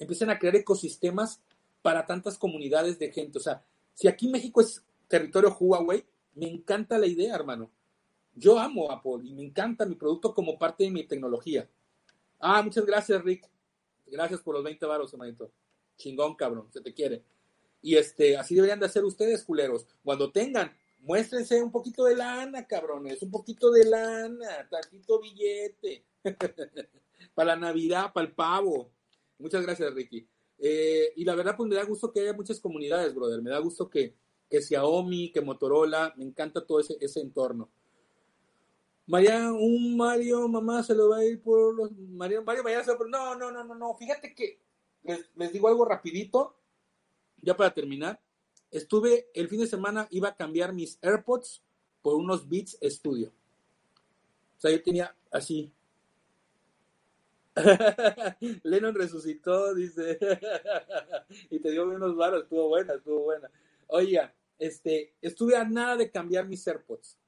empiezan a crear ecosistemas para tantas comunidades de gente. O sea, si aquí México es territorio Huawei, me encanta la idea, hermano. Yo amo Apple y me encanta mi producto como parte de mi tecnología. Ah, muchas gracias, Rick. Gracias por los 20 varos, hermanito. Chingón, cabrón, se te quiere. Y este, así deberían de hacer ustedes, culeros. Cuando tengan, muéstrense un poquito de lana, cabrones, un poquito de lana, tantito billete. para la Navidad, para el pavo. Muchas gracias, Ricky. Eh, y la verdad, pues me da gusto que haya muchas comunidades, brother. Me da gusto que, que Xiaomi, que Motorola, me encanta todo ese, ese entorno. María, un Mario, mamá, se lo va a ir por los... Mario, Mario mañana se va por... No, no, no, no, no. Fíjate que les, digo algo rapidito, ya para terminar. Estuve, el fin de semana iba a cambiar mis AirPods por unos Beats Studio. O sea, yo tenía así. Lennon resucitó, dice. y te dio unos varos, estuvo buena, estuvo buena. Oiga, este, estuve a nada de cambiar mis AirPods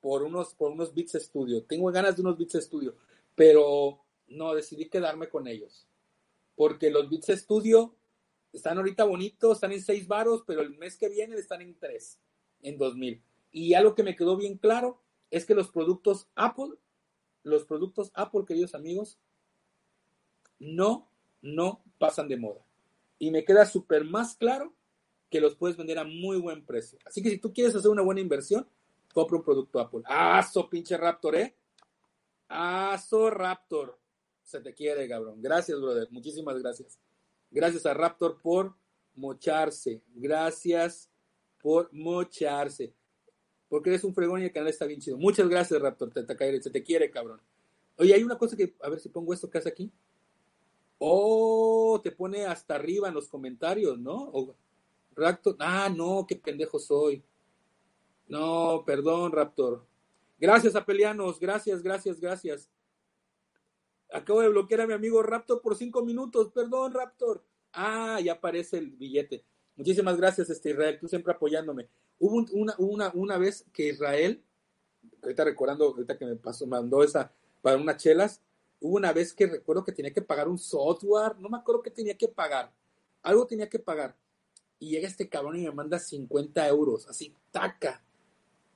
por unos, por unos Beats Studio. Tengo ganas de unos Beats Studio, pero no, decidí quedarme con ellos. Porque los Beats Studio están ahorita bonitos, están en seis varos, pero el mes que viene están en tres, en 2000. Y algo que me quedó bien claro es que los productos Apple, los productos Apple, queridos amigos, no, no pasan de moda. Y me queda súper más claro que los puedes vender a muy buen precio. Así que si tú quieres hacer una buena inversión, compra un producto Apple. ¡Aso, pinche Raptor, eh! ¡Aso, Raptor! Se te quiere, cabrón. Gracias, brother. Muchísimas gracias. Gracias a Raptor por mocharse. Gracias por mocharse. Porque eres un fregón y el canal está bien chido. Muchas gracias, Raptor. Te, se te quiere, cabrón. Oye, hay una cosa que, a ver si pongo esto que hace aquí. Oh, te pone hasta arriba en los comentarios, ¿no? Raptor, ah, no, qué pendejo soy. No, perdón, Raptor. Gracias, Apelianos, gracias, gracias, gracias. Acabo de bloquear a mi amigo Raptor por cinco minutos, perdón, Raptor. Ah, ya aparece el billete. Muchísimas gracias, este Israel, tú siempre apoyándome. Hubo una, una, una vez que Israel, ahorita recordando, ahorita que me pasó, mandó esa para unas chelas, hubo una vez que recuerdo que tenía que pagar un software, no me acuerdo qué tenía que pagar, algo tenía que pagar. Y llega este cabrón y me manda 50 euros, así, taca.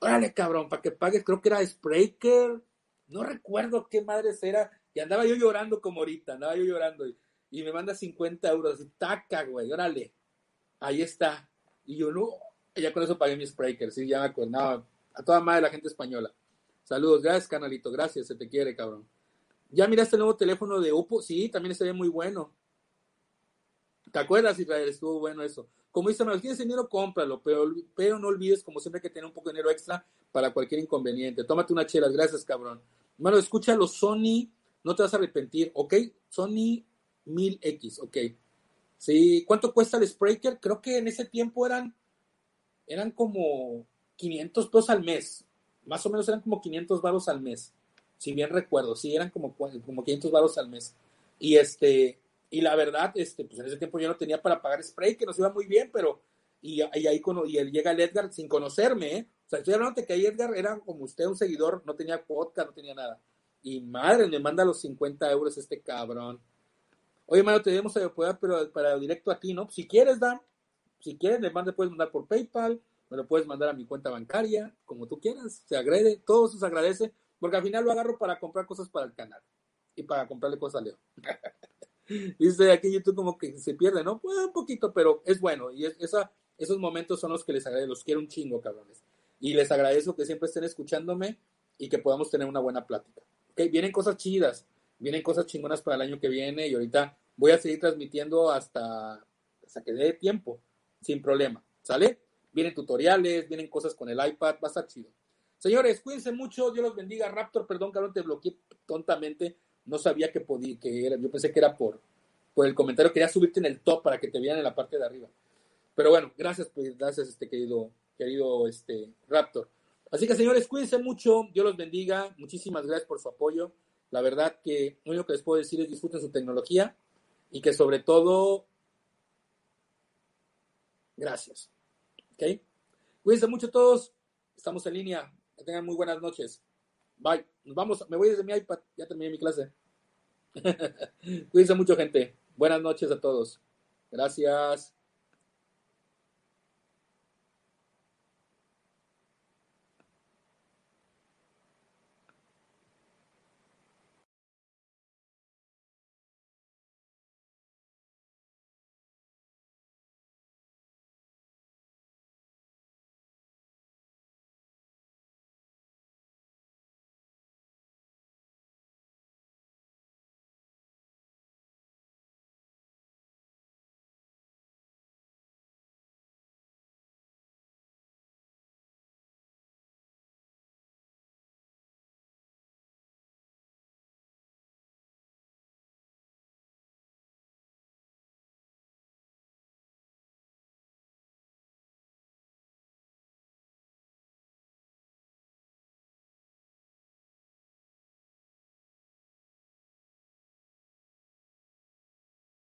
Órale, cabrón, para que pagues, creo que era Spreaker, no recuerdo qué madres era, y andaba yo llorando como ahorita, andaba yo llorando, y, y me manda 50 euros, así, taca, güey, órale, ahí está. Y yo, no, ya con eso pagué mi Spreaker, sí, ya me acordaba, a toda madre la gente española. Saludos, gracias, canalito, gracias, se te quiere, cabrón. ¿Ya miraste el nuevo teléfono de Oppo? Sí, también se ve muy bueno. ¿Te acuerdas, Israel? Estuvo bueno eso. Como dice, si tienes dinero, cómpralo, pero, pero no olvides, como siempre, que tener un poco de dinero extra para cualquier inconveniente. Tómate una chela, gracias, cabrón. Hermano, escúchalo, Sony, no te vas a arrepentir, ¿ok? Sony 1000X, ok. Sí, ¿cuánto cuesta el Spreaker? Creo que en ese tiempo eran, eran como 500 pesos al mes. Más o menos eran como 500 baros al mes. Si bien recuerdo, sí, eran como, como 500 baros al mes. Y este, y la verdad, este, pues en ese tiempo yo no tenía para pagar spray, que nos iba muy bien, pero, y, ahí y él llega el Edgar sin conocerme, ¿eh? O sea, estoy hablando de que ahí Edgar era como usted un seguidor, no tenía podcast, no tenía nada. Y madre, me manda los 50 euros este cabrón. Oye, mano, te debemos apoyar, pero para directo a ti, ¿no? Si quieres, Dan, si quieres, manda, puedes mandar por PayPal, me lo puedes mandar a mi cuenta bancaria, como tú quieras, se agrede, todo eso se agradece, porque al final lo agarro para comprar cosas para el canal y para comprarle cosas a Leo. Dice aquí YouTube como que se pierde, ¿no? Pues un poquito, pero es bueno. Y esa, esos momentos son los que les agradezco, los quiero un chingo, cabrones. Y les agradezco que siempre estén escuchándome y que podamos tener una buena plática. ¿Okay? Vienen cosas chidas, vienen cosas chingonas para el año que viene y ahorita voy a seguir transmitiendo hasta, hasta que dé tiempo, sin problema. ¿Sale? Vienen tutoriales, vienen cosas con el iPad, va a estar chido. Señores, cuídense mucho, Dios los bendiga. Raptor, perdón, cabrón, te bloqueé tontamente no sabía que podía, que era, yo pensé que era por, por el comentario, quería subirte en el top para que te vieran en la parte de arriba. Pero bueno, gracias, pues, gracias, este querido, querido este Raptor. Así que señores, cuídense mucho, Dios los bendiga, muchísimas gracias por su apoyo. La verdad que lo único que les puedo decir es disfruten su tecnología y que sobre todo, gracias. ¿Ok? Cuídense mucho todos, estamos en línea, que tengan muy buenas noches. Bye. Nos vamos. Me voy desde mi iPad. Ya terminé mi clase. Cuídense mucho, gente. Buenas noches a todos. Gracias.